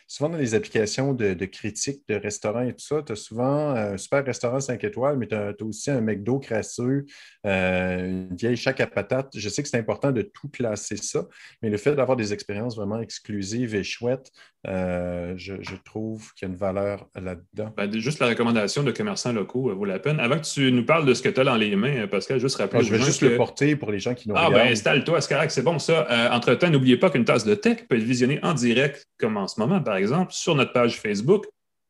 souvent dans les applications de, de critique de restaurants et tout ça, tu as souvent un super restaurant 5 étoiles, mais tu as, aussi un McDo crasseux, euh, une vieille chaque à patate. Je sais que c'est important de tout classer ça, mais le fait d'avoir des expériences vraiment exclusives et chouettes, euh, je, trouve qu'il y a une valeur là-dedans. Ben, juste la recommandation de commerçants locaux euh, vaut la peine. Avant que tu nous parles de ce que tu as dans les mains, Pascal, juste rappeler. Ah, je vais juste le porter pour les gens qui n'ont Ah, ben installe-toi, correct, c'est bon ça. Entre-temps, n'oubliez pas qu'une tasse de tech peut être visionnée en direct comme en ce moment, par exemple exemple, sur notre page Facebook,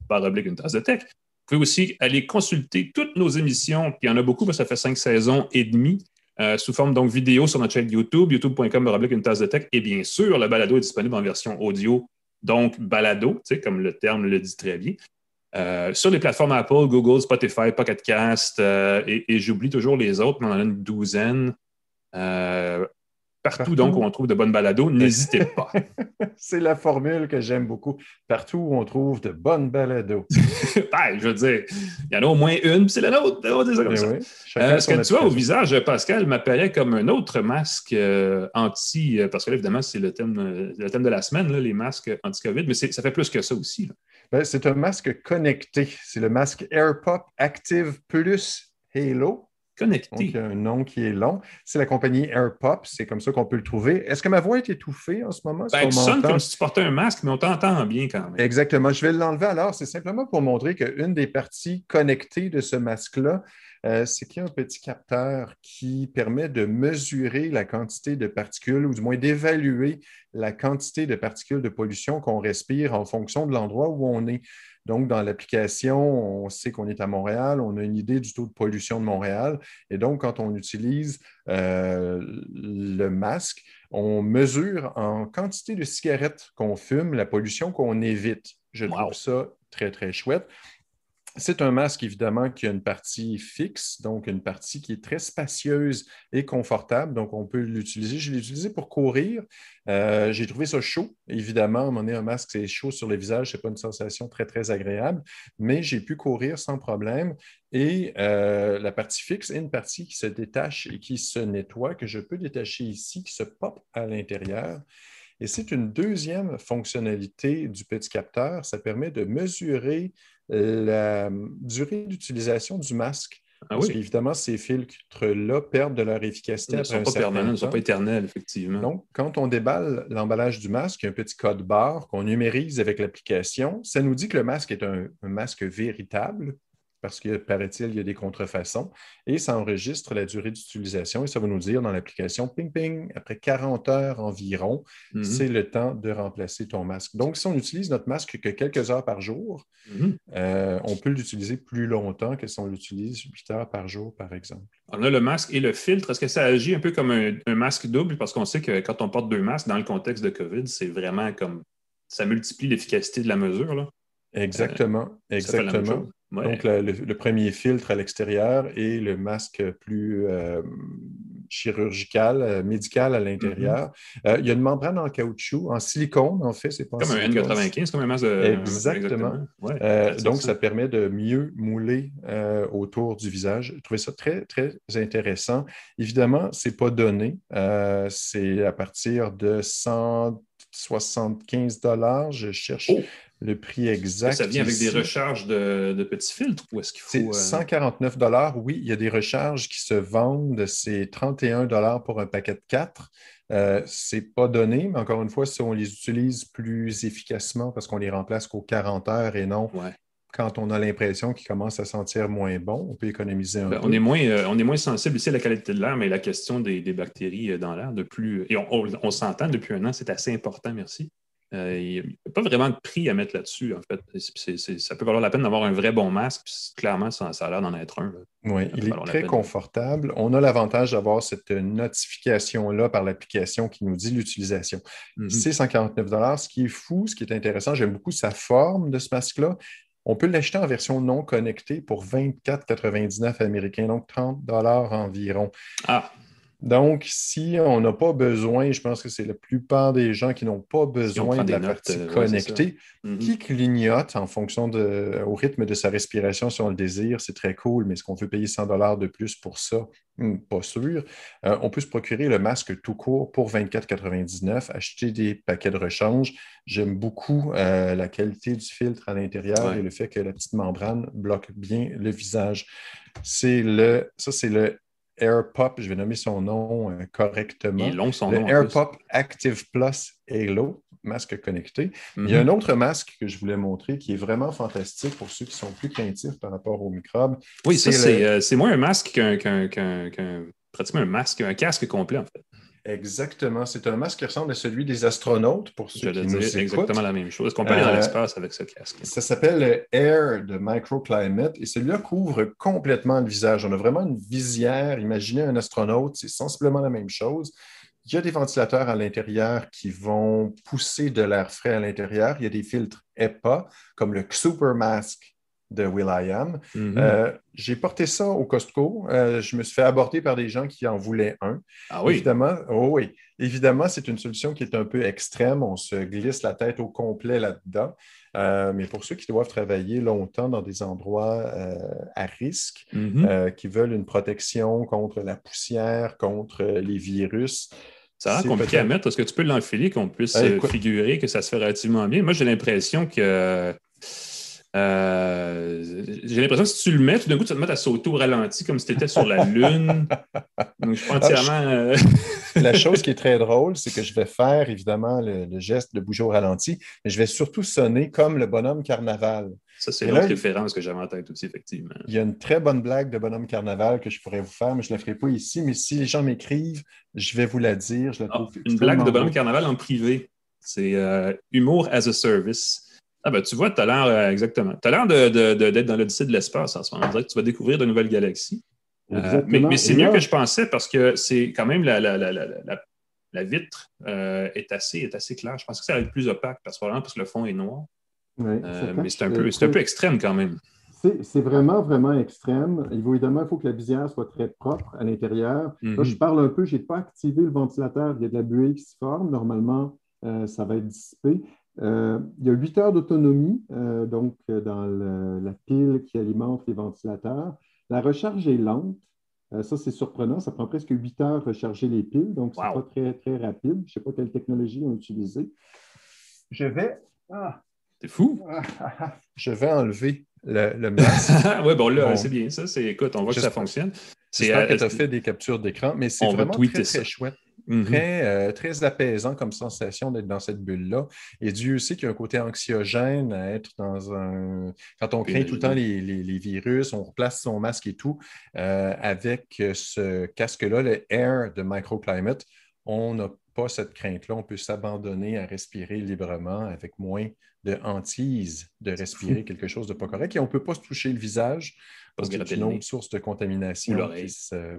par oblique une tasse de tech. Vous pouvez aussi aller consulter toutes nos émissions, puis il y en a beaucoup, parce que ça fait cinq saisons et demie, euh, sous forme donc vidéo sur notre chaîne YouTube, youtube.com une tasse de tech. Et bien sûr, le balado est disponible en version audio, donc balado, comme le terme le dit très bien. Euh, sur les plateformes Apple, Google, Spotify, Pocket Cast, euh, et, et j'oublie toujours les autres, mais on en a une douzaine. Partout, donc où on trouve de bonnes balados, n'hésitez pas. c'est la formule que j'aime beaucoup. Partout où on trouve de bonnes balados. ben, je veux dire, il y en a au moins une, c'est la nôtre. On comme eh. Euh, ce que tu vois au visage, Pascal, m'apparaît comme un autre masque euh, anti, euh, parce que là, évidemment, c'est le thème, le thème de la semaine, les masques anti-COVID, mais ça fait plus que ça aussi. Ben, c'est un masque connecté. C'est le masque AirPop Active Plus Halo. Connecté. Donc, il y a un nom qui est long. C'est la compagnie AirPop. C'est comme ça qu'on peut le trouver. Est-ce que ma voix est étouffée en ce moment? Ben, tu sonnes comme si tu portais un masque, mais on t'entend bien quand même. Exactement. Je vais l'enlever alors. C'est simplement pour montrer qu'une des parties connectées de ce masque-là, euh, c'est qu'il y a un petit capteur qui permet de mesurer la quantité de particules, ou du moins d'évaluer la quantité de particules de pollution qu'on respire en fonction de l'endroit où on est. Donc, dans l'application, on sait qu'on est à Montréal, on a une idée du taux de pollution de Montréal. Et donc, quand on utilise euh, le masque, on mesure en quantité de cigarettes qu'on fume la pollution qu'on évite. Je trouve ça très, très chouette. C'est un masque, évidemment, qui a une partie fixe, donc une partie qui est très spacieuse et confortable. Donc, on peut l'utiliser. Je l'ai utilisé pour courir. Euh, j'ai trouvé ça chaud. Évidemment, moment donné, un masque, c'est chaud sur le visage. Ce n'est pas une sensation très, très agréable, mais j'ai pu courir sans problème. Et euh, la partie fixe est une partie qui se détache et qui se nettoie, que je peux détacher ici, qui se pop à l'intérieur. Et c'est une deuxième fonctionnalité du petit capteur. Ça permet de mesurer la durée d'utilisation du masque Ah parce qu'évidemment, ces filtres-là perdent de leur efficacité. Ils ne sont pas permanents, ils ne sont pas éternels, effectivement. Donc, quand on déballe l'emballage du masque, il y a un petit code barre qu'on numérise avec l'application. Ça nous dit que le masque est un masque véritable, parce que, paraît-il, il y a des contrefaçons, et ça enregistre la durée d'utilisation et ça va nous dire dans l'application, ping, ping, après 40 heures environ, mm-hmm. c'est le temps de remplacer ton masque. Donc, si on utilise notre masque que quelques heures par jour, mm-hmm. euh, on peut l'utiliser plus longtemps que si on l'utilise 8 heures par jour, par exemple. On a le masque et le filtre. Est-ce que ça agit un peu comme un, un masque double? Parce qu'on sait que quand on porte deux masques dans le contexte de COVID, c'est vraiment comme ça multiplie l'efficacité de la mesure. Là. Exactement, euh, exactement. Donc, le, premier filtre à l'extérieur et le masque plus euh, chirurgical, euh, médical à l'intérieur. Mm-hmm. il y a une membrane en caoutchouc, en silicone, en fait. C'est comme un N95, comme un masque de... Exactement. donc, ça. permet de mieux mouler autour du visage. Je trouvais ça très, très intéressant. Évidemment, ce n'est pas donné. c'est à partir de 175 Je cherche oh! Le prix exact. Ça vient avec des recharges de, petits filtres ou est-ce qu'il faut. C'est 149 Oui, il y a des recharges qui se vendent. C'est 31 pour un paquet de 4. Euh, Ce n'est pas donné, mais encore une fois, si on les utilise plus efficacement parce qu'on les remplace qu'aux 40 heures et non quand on a l'impression qu'ils commencent à sentir moins bon, on peut économiser un ben, peu. On est, moins, euh, on est moins sensible ici à la qualité de l'air, mais la question des, bactéries euh, dans l'air, de plus. Et on s'entend depuis un an, c'est assez important, merci. Euh, il n'y a pas vraiment de prix à mettre là-dessus, en fait. ça peut valoir la peine d'avoir un vrai bon masque, clairement, ça, a l'air d'en être un. Oui, il est très confortable. On a l'avantage d'avoir cette notification-là par l'application qui nous dit l'utilisation. Mm-hmm. C'est 149 Ce qui est fou, ce qui est intéressant, j'aime beaucoup sa forme de ce masque-là. On peut l'acheter en version non connectée pour 24,99 américains, donc 30 environ. Ah, donc, si on n'a pas besoin, je pense que c'est la plupart des gens qui n'ont pas besoin de la partie euh, connectée, mm-hmm. qui clignotent en fonction de, au rythme de sa respiration si on le désire, c'est très cool, mais est-ce qu'on veut payer 100 de plus pour ça? Hmm, pas sûr. Euh, on peut se procurer le masque tout court pour 24,99, acheter des paquets de rechange. J'aime beaucoup euh, la qualité du filtre à l'intérieur et le fait que la petite membrane bloque bien le visage. C'est le, ça, c'est le AirPop, je vais nommer son nom euh, correctement. Il long son le AirPop Active Plus Halo, masque connecté. Il y a mhm. un autre masque que je voulais montrer qui est vraiment fantastique pour ceux qui sont plus craintifs par rapport aux microbes. Oui, ça, c'est euh, moins un masque qu'un, pratiquement un masque, un casque complet, en fait. Exactement. C'est un masque qui ressemble à celui des astronautes, pour ceux qui nous écoutent. exactement la même chose. Est-ce qu'on peut aller dans euh, l'espace avec ce casque? Ça s'appelle Air de Microclimate et celui-là couvre complètement le visage. On a vraiment une visière. Imaginez un astronaute, c'est sensiblement la même chose. Il y a des ventilateurs à l'intérieur qui vont pousser de l'air frais à l'intérieur. Il y a des filtres EPA, comme le Super Mask de Will.i.am. Mm-hmm. Euh, j'ai porté ça au Costco. Euh, je me suis fait aborder par des gens qui en voulaient un. Ah oui? Évidemment, oh oui. Évidemment, c'est une solution qui est un peu extrême. On se glisse la tête au complet là-dedans. Euh, mais pour ceux qui doivent travailler longtemps dans des endroits à risque, mm-hmm. qui veulent une protection contre la poussière, contre les virus, ça a compliqué à mettre. Est-ce que tu peux l'enfiler, qu'on puisse figurer que ça se fait relativement bien? Moi, j'ai l'impression que euh, j'ai l'impression que si tu le mets, tout d'un coup, tu te mettre à sauter au ralenti comme si tu étais sur la Lune. Donc, je suis entièrement. Euh, la chose qui est très drôle, c'est que je vais faire évidemment le, geste de bouger au ralenti, mais je vais surtout sonner comme le bonhomme carnaval. Ça, c'est l'autre référence que j'avais en tête aussi, effectivement. Il y a une très bonne blague de bonhomme carnaval que je pourrais vous faire, mais je ne la ferai pas ici. Mais si les gens m'écrivent, je vais vous la dire. Je la ah, une blague de bonhomme carnaval en privé. C'est euh, humour as a service. Ah ben tu vois, tu as l'air euh, exactement. Tu as l'air d'être dans l'Odyssée de l'espace en ce moment. Que tu vas découvrir de nouvelles galaxies. Euh, mais, c'est mieux que je pensais parce que c'est quand même la, la, vitre euh, est, assez, est assez claire. Je pensais que ça allait être plus opaque parce, parce que le fond est noir. mais c'est un, peu, un peu extrême quand même. C'est vraiment, vraiment extrême. Évidemment, il faut que la visière soit très propre à l'intérieur. Là, je mhm. parle un peu, je n'ai pas activé le ventilateur. Il y a de la buée qui se forme. Normalement, ça va être dissipé. Euh, il y a 8 heures d'autonomie euh, donc euh, dans la pile qui alimente les ventilateurs. La recharge est lente. ça, c'est surprenant. Ça prend presque 8 heures recharger les piles, donc ce n'est pas très, très rapide. Je ne sais pas quelle technologie ils ont utilisé. Je vais. Ah, c'est fou. Je vais enlever le, masque. oui, bon, là, c'est bien ça. Écoute, on voit que ça fonctionne. J'espère que tu as fait des captures d'écran, mais c'est vraiment très, très chouette. Mm-hmm. très, euh, très apaisant comme sensation d'être dans cette bulle-là. Et Dieu sait qu'il y a un côté anxiogène à être dans un. Quand on craint tout le temps les, virus, on replace son masque et tout. Euh, avec ce casque-là, le Air de Microclimate, on n'a pas cette crainte-là. On peut s'abandonner à respirer librement avec moins de hantise de respirer quelque chose de pas correct. Et on ne peut pas se toucher le visage parce que c'est une autre source de contamination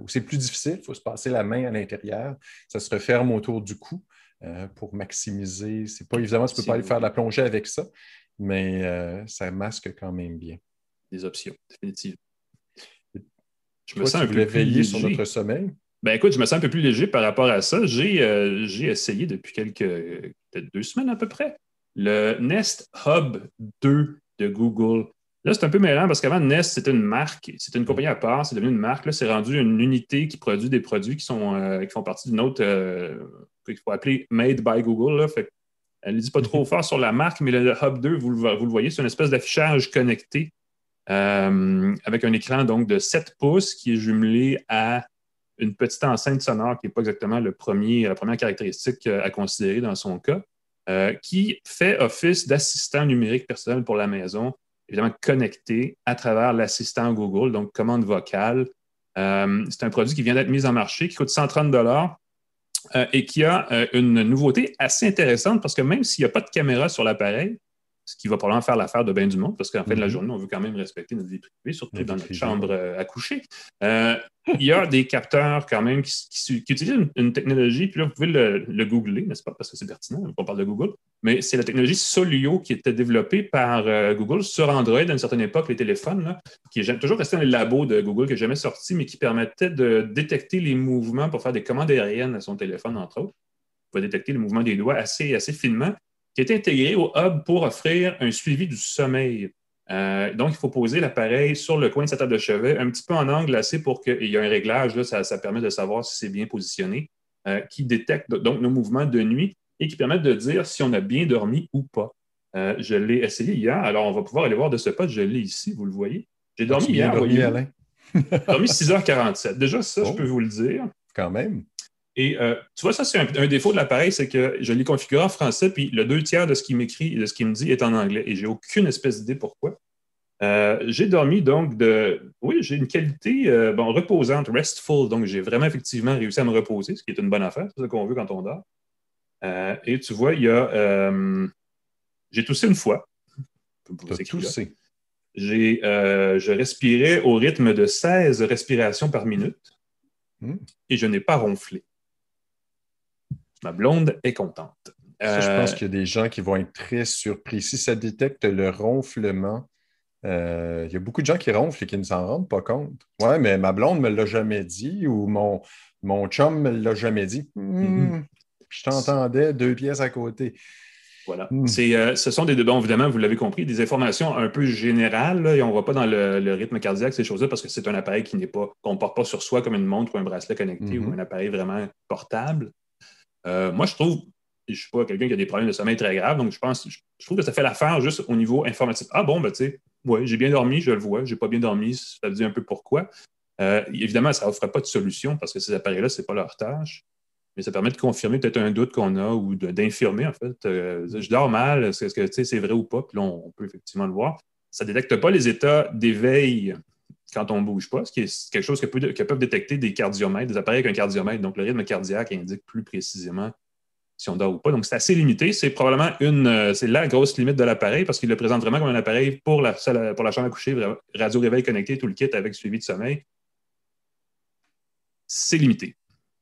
où c'est plus difficile. Il faut se passer la main à l'intérieur. Ça se referme autour du cou euh, pour maximiser. C'est pas évidemment, tu ne peux pas aller faire la plongée avec ça, mais euh, ça masque quand même bien. Des options, définitivement. Je me sens un peu léger. sur notre sommeil? Ben écoute, je me sens un peu plus léger par rapport à ça. J'ai euh, essayé depuis quelques peut-être deux semaines à peu près le Nest Hub 2 de Google. Là, c'est un peu mêlant parce qu'avant, Nest, c'était une marque, c'était une compagnie à part, c'est devenu une marque. Là, c'est rendu une unité qui produit des produits qui, sont, euh, qui font partie d'une autre, euh, qu'il faut appeler Made by Google. Là. Fait, elle ne dit pas trop mhm. fort sur la marque, mais le Hub 2, vous, le voyez, c'est une espèce d'affichage connecté euh, avec un écran donc, de 7 pouces qui est jumelé à une petite enceinte sonore qui n'est pas exactement le premier, la première caractéristique à considérer dans son cas. Euh, qui fait office d'assistant numérique personnel pour la maison, évidemment connecté à travers l'assistant Google, donc commande vocale. Euh, c'est un produit qui vient d'être mis en marché, qui coûte 130 dollars. Euh, et qui a une nouveauté assez intéressante parce que même s'il n'y a pas de caméra sur l'appareil, ce qui va probablement faire l'affaire de bien du monde, parce qu'en fin de la mhm. journée, on veut quand même respecter notre vie privée, surtout dans notre chambre euh, à coucher. Euh, il y a des capteurs quand même qui, utilisent une, technologie, puis là, vous pouvez le, googler, n'est-ce pas, parce que c'est pertinent, on parle de Google, mais c'est la technologie Solio qui était développée par euh, Google sur Android à une certaine époque, les téléphones, là, qui est toujours resté dans les labos de Google, qui n'est jamais sorti, mais qui permettait de détecter les mouvements pour faire des commandes aériennes à son téléphone, entre autres. Il va détecter les mouvements des doigts assez, assez finement qui est intégré au hub pour offrir un suivi du sommeil. Euh, donc, il faut poser l'appareil sur le coin de sa table de chevet, un petit peu en angle assez pour qu'il y ait un réglage, là, ça, permet de savoir si c'est bien positionné, euh, qui détecte donc nos mouvements de nuit et qui permet de dire si on a bien dormi ou pas. Euh, je l'ai essayé hier, alors on va pouvoir aller voir de ce poste, je l'ai ici, vous le voyez. J'ai dormi hier, dormi, Alain? dormi 6h47. Déjà, ça, je oh. peux vous le dire. Quand même. Et euh, tu vois, ça, c'est un, défaut de l'appareil, c'est que je l'ai configuré en français, puis le deux tiers de ce qu'il m'écrit, de ce qu'il me dit est en anglais. Et j'ai aucune espèce d'idée pourquoi. Euh, j'ai dormi donc de. Oui, j'ai une qualité euh, bon, reposante, restful. Donc, j'ai vraiment effectivement réussi à me reposer, ce qui est une bonne affaire. C'est ce qu'on veut quand on dort. et tu vois, il y a. j'ai toussé une fois. toussé. J'ai, je respirais au rythme de 16 respirations par minute hmm. et je n'ai pas ronflé. Ma blonde est contente. je pense euh, qu'il y a des gens qui vont être très surpris. Si ça détecte le ronflement, euh, il y a beaucoup de gens qui ronflent et qui ne s'en rendent pas compte. Ouais, mais ma blonde ne me l'a jamais dit ou mon, mon chum ne me l'a jamais dit. Hmm, mm-hmm. Je t'entendais deux pièces à côté. Voilà. Hmm. Euh, ce sont des, bon, évidemment, vous l'avez compris, des informations un peu générales, et on ne va pas dans le, rythme cardiaque, ces choses-là, parce que c'est un appareil qui n'est pas, qu'on ne porte pas sur soi comme une montre ou un bracelet connecté ou mm-hmm. un appareil vraiment portable. Euh, moi, je trouve, je ne suis pas quelqu'un qui a des problèmes de sommeil très graves, donc je pense, je, trouve que ça fait l'affaire juste au niveau informatique. Ah bon, ben tu sais, ouais, j'ai bien dormi, je le vois, j'ai pas bien dormi, ça dit un peu pourquoi. Euh, évidemment, ça offre pas de solution parce que ces appareils-là, ce n'est pas leur tâche, mais ça permet de confirmer peut-être un doute qu'on a ou d'infirmer, en fait. Euh, je dors mal, est-ce que c'est vrai ou pas? Puis là, on, peut effectivement le voir. Ça ne détecte pas les états d'éveil quand on ne bouge pas, ce qui est quelque chose que, peuvent détecter des cardiomètres, des appareils avec un cardiomètre. Donc, le rythme cardiaque indique plus précisément si on dort ou pas. Donc, c'est assez limité. C'est probablement une, euh, c'est la grosse limite de l'appareil parce qu'il le présente vraiment comme un appareil pour la, pour la chambre à coucher, radio-réveil connecté, tout le kit avec suivi de sommeil. C'est limité.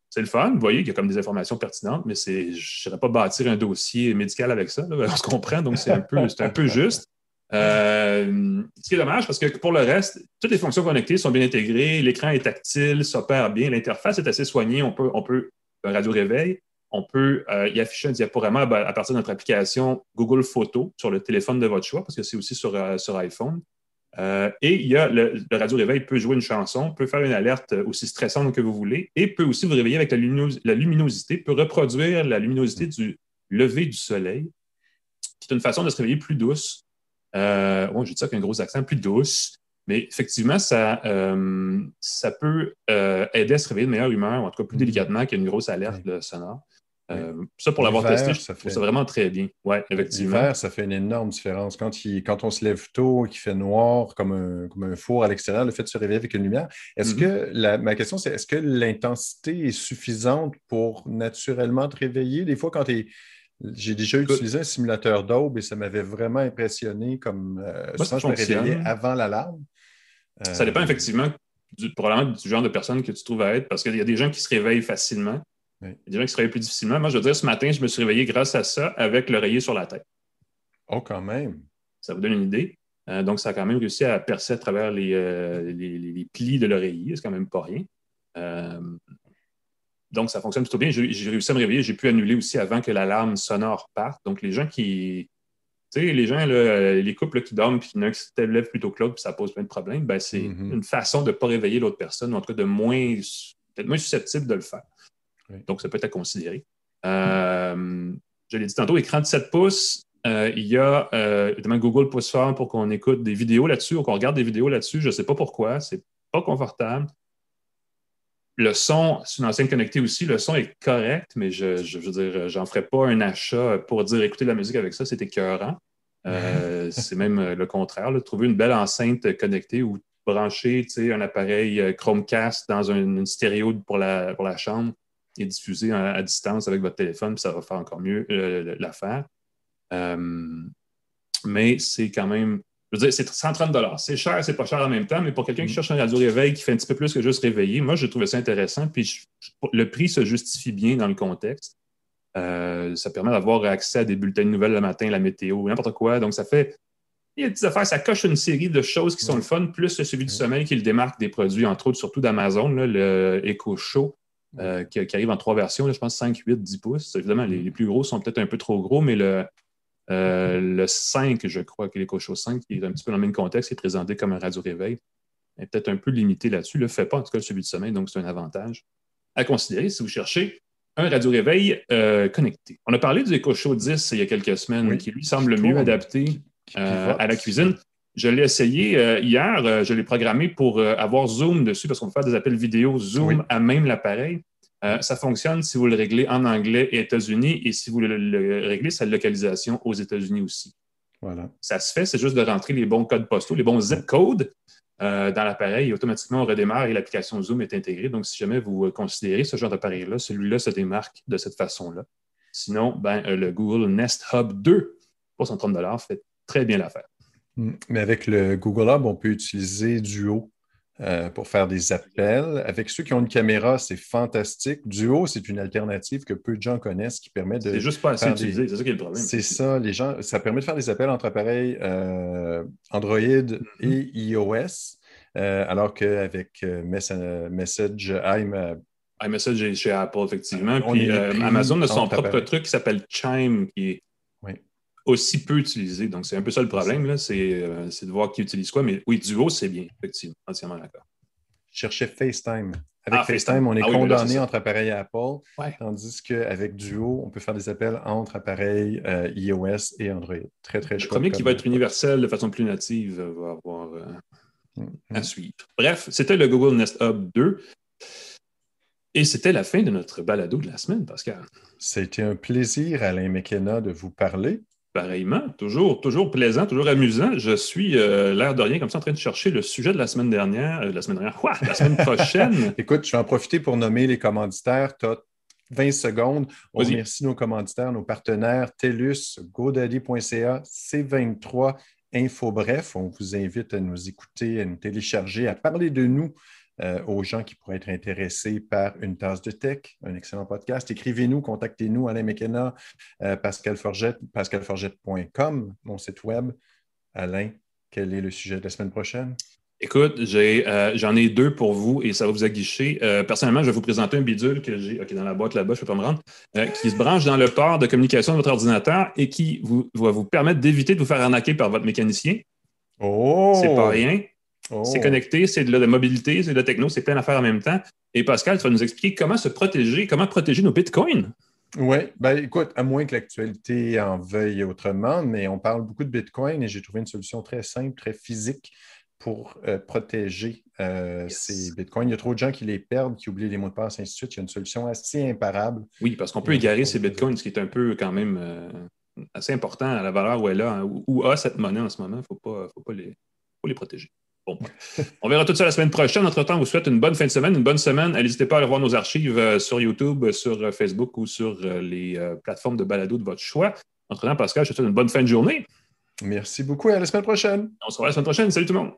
C'est le fun. Vous voyez qu'il y a comme des informations pertinentes, mais je ne pas bâtir un dossier médical avec ça. on se comprend, donc c'est un, peu, un peu juste. Euh, ce qui est dommage parce que pour le reste, toutes les fonctions connectées sont bien intégrées, l'écran est tactile, s'opère bien, l'interface est assez soignée, on peut, on peut un radio réveil, on peut euh, y afficher un diaporama à partir de notre application Google Photos sur le téléphone de votre choix parce que c'est aussi sur, euh, sur iPhone. et il y a le, radio réveil peut jouer une chanson, peut faire une alerte aussi stressante que vous voulez et peut aussi vous réveiller avec la, la luminosité, peut reproduire la luminosité du lever du soleil. C'est une façon de se réveiller plus douce Euh, je dis ça avec un gros accent, plus douce. Mais effectivement, ça, euh, ça peut euh, aider à se réveiller de meilleure humeur, ou en tout cas plus mm. délicatement qu'une grosse alerte sonore. Euh, ça, pour l'avoir testé, je trouve ça vraiment très bien. Oui, effectivement. L'hiver, ça fait une énorme différence. Quand, quand on se lève tôt et qu'il fait noir comme un, comme un four à l'extérieur, le fait de se réveiller avec une lumière, est-ce mm-hmm. que, ma question, c'est est-ce que l'intensité est suffisante pour naturellement te réveiller? Des fois, quand tu es j'ai déjà utilisé un simulateur d'aube et ça m'avait vraiment impressionné comme euh, je me réveillais avant l'alarme. Ça dépend euh, effectivement du, probablement du genre de personne que tu trouves à être parce qu'il y a des gens qui se réveillent facilement. Il y a des gens qui se réveillent plus difficilement. Moi, je veux dire, ce matin, je me suis réveillé grâce à ça avec l'oreiller sur la tête. Oh, quand même. Ça vous donne une idée. Euh, donc, ça a quand même réussi à percer à travers les, les, plis de l'oreiller. C'est quand même pas rien. Donc, ça fonctionne plutôt bien. J'ai réussi à me réveiller. J'ai pu annuler aussi avant que l'alarme sonore parte. Donc, les gens qui. Tu sais, les gens, les couples qui dorment, puis il y en a qui se lèvent plutôt que l'autre, puis ça pose plein de problèmes, ben, c'est mm-hmm. une façon de ne pas réveiller l'autre personne, ou en tout cas de moins, peut-être moins susceptible de le faire. Donc, ça peut être à considérer. Euh, je l'ai dit tantôt, écran de 7 pouces. Euh, il y a euh, évidemment Google pouce fort pour qu'on écoute des vidéos là-dessus ou qu'on regarde des vidéos là-dessus. Je ne sais pas pourquoi. C'est pas confortable. Le son, c'est une enceinte connectée aussi, le son est correct, mais je, je, veux dire, j'en ferai pas un achat pour dire écouter de la musique avec ça, c'est écœurant. Euh, c'est même euh, le contraire. Trouver une belle enceinte connectée ou brancher un appareil euh, Chromecast dans une stéréo pour la, pour la chambre et diffuser à, distance avec votre téléphone, ça va faire encore mieux l'affaire. mais c'est quand même je veux dire, c'est 130 C'est cher, c'est pas cher en même temps, mais pour quelqu'un qui mm. cherche un radio-réveil qui fait un petit peu plus que juste réveiller, moi, j'ai trouvé ça intéressant. Puis le prix se justifie bien dans le contexte. Euh, ça permet d'avoir accès à des bulletins de nouvelles le matin, la météo, n'importe quoi. Donc, ça fait. Il y a des affaires, ça coche une série de choses qui sont le fun, plus celui du sommeil qui le démarque des produits, entre autres, surtout d'Amazon, le Echo Show, euh, qui, arrive en trois versions, je pense 5, 8, 10 pouces. Évidemment, les, les plus gros sont peut-être un peu trop gros, mais le, euh, le 5, je crois que l'éco-show 5, qui est un petit peu dans le même contexte, est présenté comme un radio-réveil. est peut-être un peu limité là-dessus. Le fait pas, en tout cas, celui de sommeil, donc c'est un avantage à considérer si vous cherchez un radio-réveil euh, connecté. On a parlé du EcoShow 10 il y a quelques semaines, qui lui semble mieux adapté euh, à la cuisine. Je l'ai essayé hier, je l'ai programmé pour avoir Zoom dessus parce qu'on peut faire des appels vidéo Zoom à même l'appareil. Euh, ça fonctionne si vous le réglez en anglais et États-Unis et si vous le, réglez sa localisation aux États-Unis aussi. Voilà. Ça se fait, c'est juste de rentrer les bons codes postaux, les bons zip codes euh, dans l'appareil et automatiquement on redémarre et l'application Zoom est intégrée. Donc, si jamais vous euh, considérez ce genre d'appareil-là, celui-là se démarque de cette façon-là. Sinon, ben, le Google Nest Hub 2 pour 130 fait très bien l'affaire. Hmm. Mais avec le Google Hub, on peut utiliser Duo euh, pour faire des appels. Avec ceux qui ont une caméra, c'est fantastique. Duo, c'est une alternative que peu de gens connaissent qui permet de. C'est juste pas assez utilisé, c'est ça qui est le problème. C'est ça, les gens, ça permet de faire des appels entre appareils euh, Android mm-hmm. et iOS, euh, alors qu'avec Message, iMessage est chez Apple, effectivement. Puis Amazon a son propre truc qui s'appelle Chime, qui est aussi peu utilisé. Donc, c'est un peu ça le problème, euh, c'est de voir qui utilise quoi. Mais oui, Duo, c'est bien, effectivement, entièrement d'accord. Je cherchais FaceTime. Avec ah, FaceTime, on est ah ben condamné entre appareils Apple, tandis qu'avec Duo, on peut faire des appels entre appareils euh, iOS et Android. Très, très Le premier qui va être universel de façon plus native va avoir euh, mm, à suivre. Bref, c'était le Google Nest Hub 2. Et c'était la fin de notre balado de la semaine, Pascal. C'était un plaisir, Alain McKenna, de vous parler. Pareillement, toujours, toujours plaisant, toujours amusant. Je suis euh, l'air de rien comme ça en train de chercher le sujet de la semaine dernière, euh, la semaine dernière, quoi, la semaine prochaine. Écoute, je vais en profiter pour nommer les commanditaires. Tu as 20 secondes. On remercie nos commanditaires, nos partenaires, TELUS, GoDaddy.ca, C23, InfoBref. On vous invite à nous écouter, à nous télécharger, à parler de nous euh, aux gens qui pourraient être intéressés par une tasse de tech, un excellent podcast. Écrivez-nous, contactez-nous, Alain McKenna, euh, Pascal Forgette, pascalforgette.com, mon site web. Alain, quel est le sujet de la semaine prochaine? Écoute, euh, j'en ai, deux pour vous et ça va vous aguicher. personnellement, je vais vous présenter un bidule que j'ai dans la boîte là-bas, je ne peux pas me rendre, qui se branche dans le port de communication de votre ordinateur et qui vous, va vous permettre d'éviter de vous faire arnaquer par votre mécanicien. Oh! C'est pas rien. C'est oh. connecté, c'est de la mobilité, c'est de la techno, c'est plein d'affaires en même temps. Et Pascal, tu vas nous expliquer comment se protéger, comment protéger nos bitcoins. Oui, ben écoute, à moins que l'actualité en veuille autrement, mais on parle beaucoup de Bitcoin et j'ai trouvé une solution très simple, très physique pour euh, protéger euh, ces bitcoins. Il y a trop de gens qui les perdent, qui oublient les mots de passe, ainsi de suite. Il y a une solution assez imparable. Oui, parce qu'on peut égarer ces bitcoins, ce qui est un peu quand même euh, assez important à la valeur où elle a, hein, ou a cette monnaie en ce moment. Il ne faut pas, faut pas les, les protéger. Bon. On verra tout ça la semaine prochaine. Entre-temps, on vous souhaite une bonne fin de semaine, une bonne semaine. N'hésitez pas à aller voir nos archives sur YouTube, sur Facebook ou sur les plateformes de balado de votre choix. Entre-temps, Pascal, je te souhaite une bonne fin de journée. Merci beaucoup et à la semaine prochaine. On se revoit la semaine prochaine. Salut tout le monde.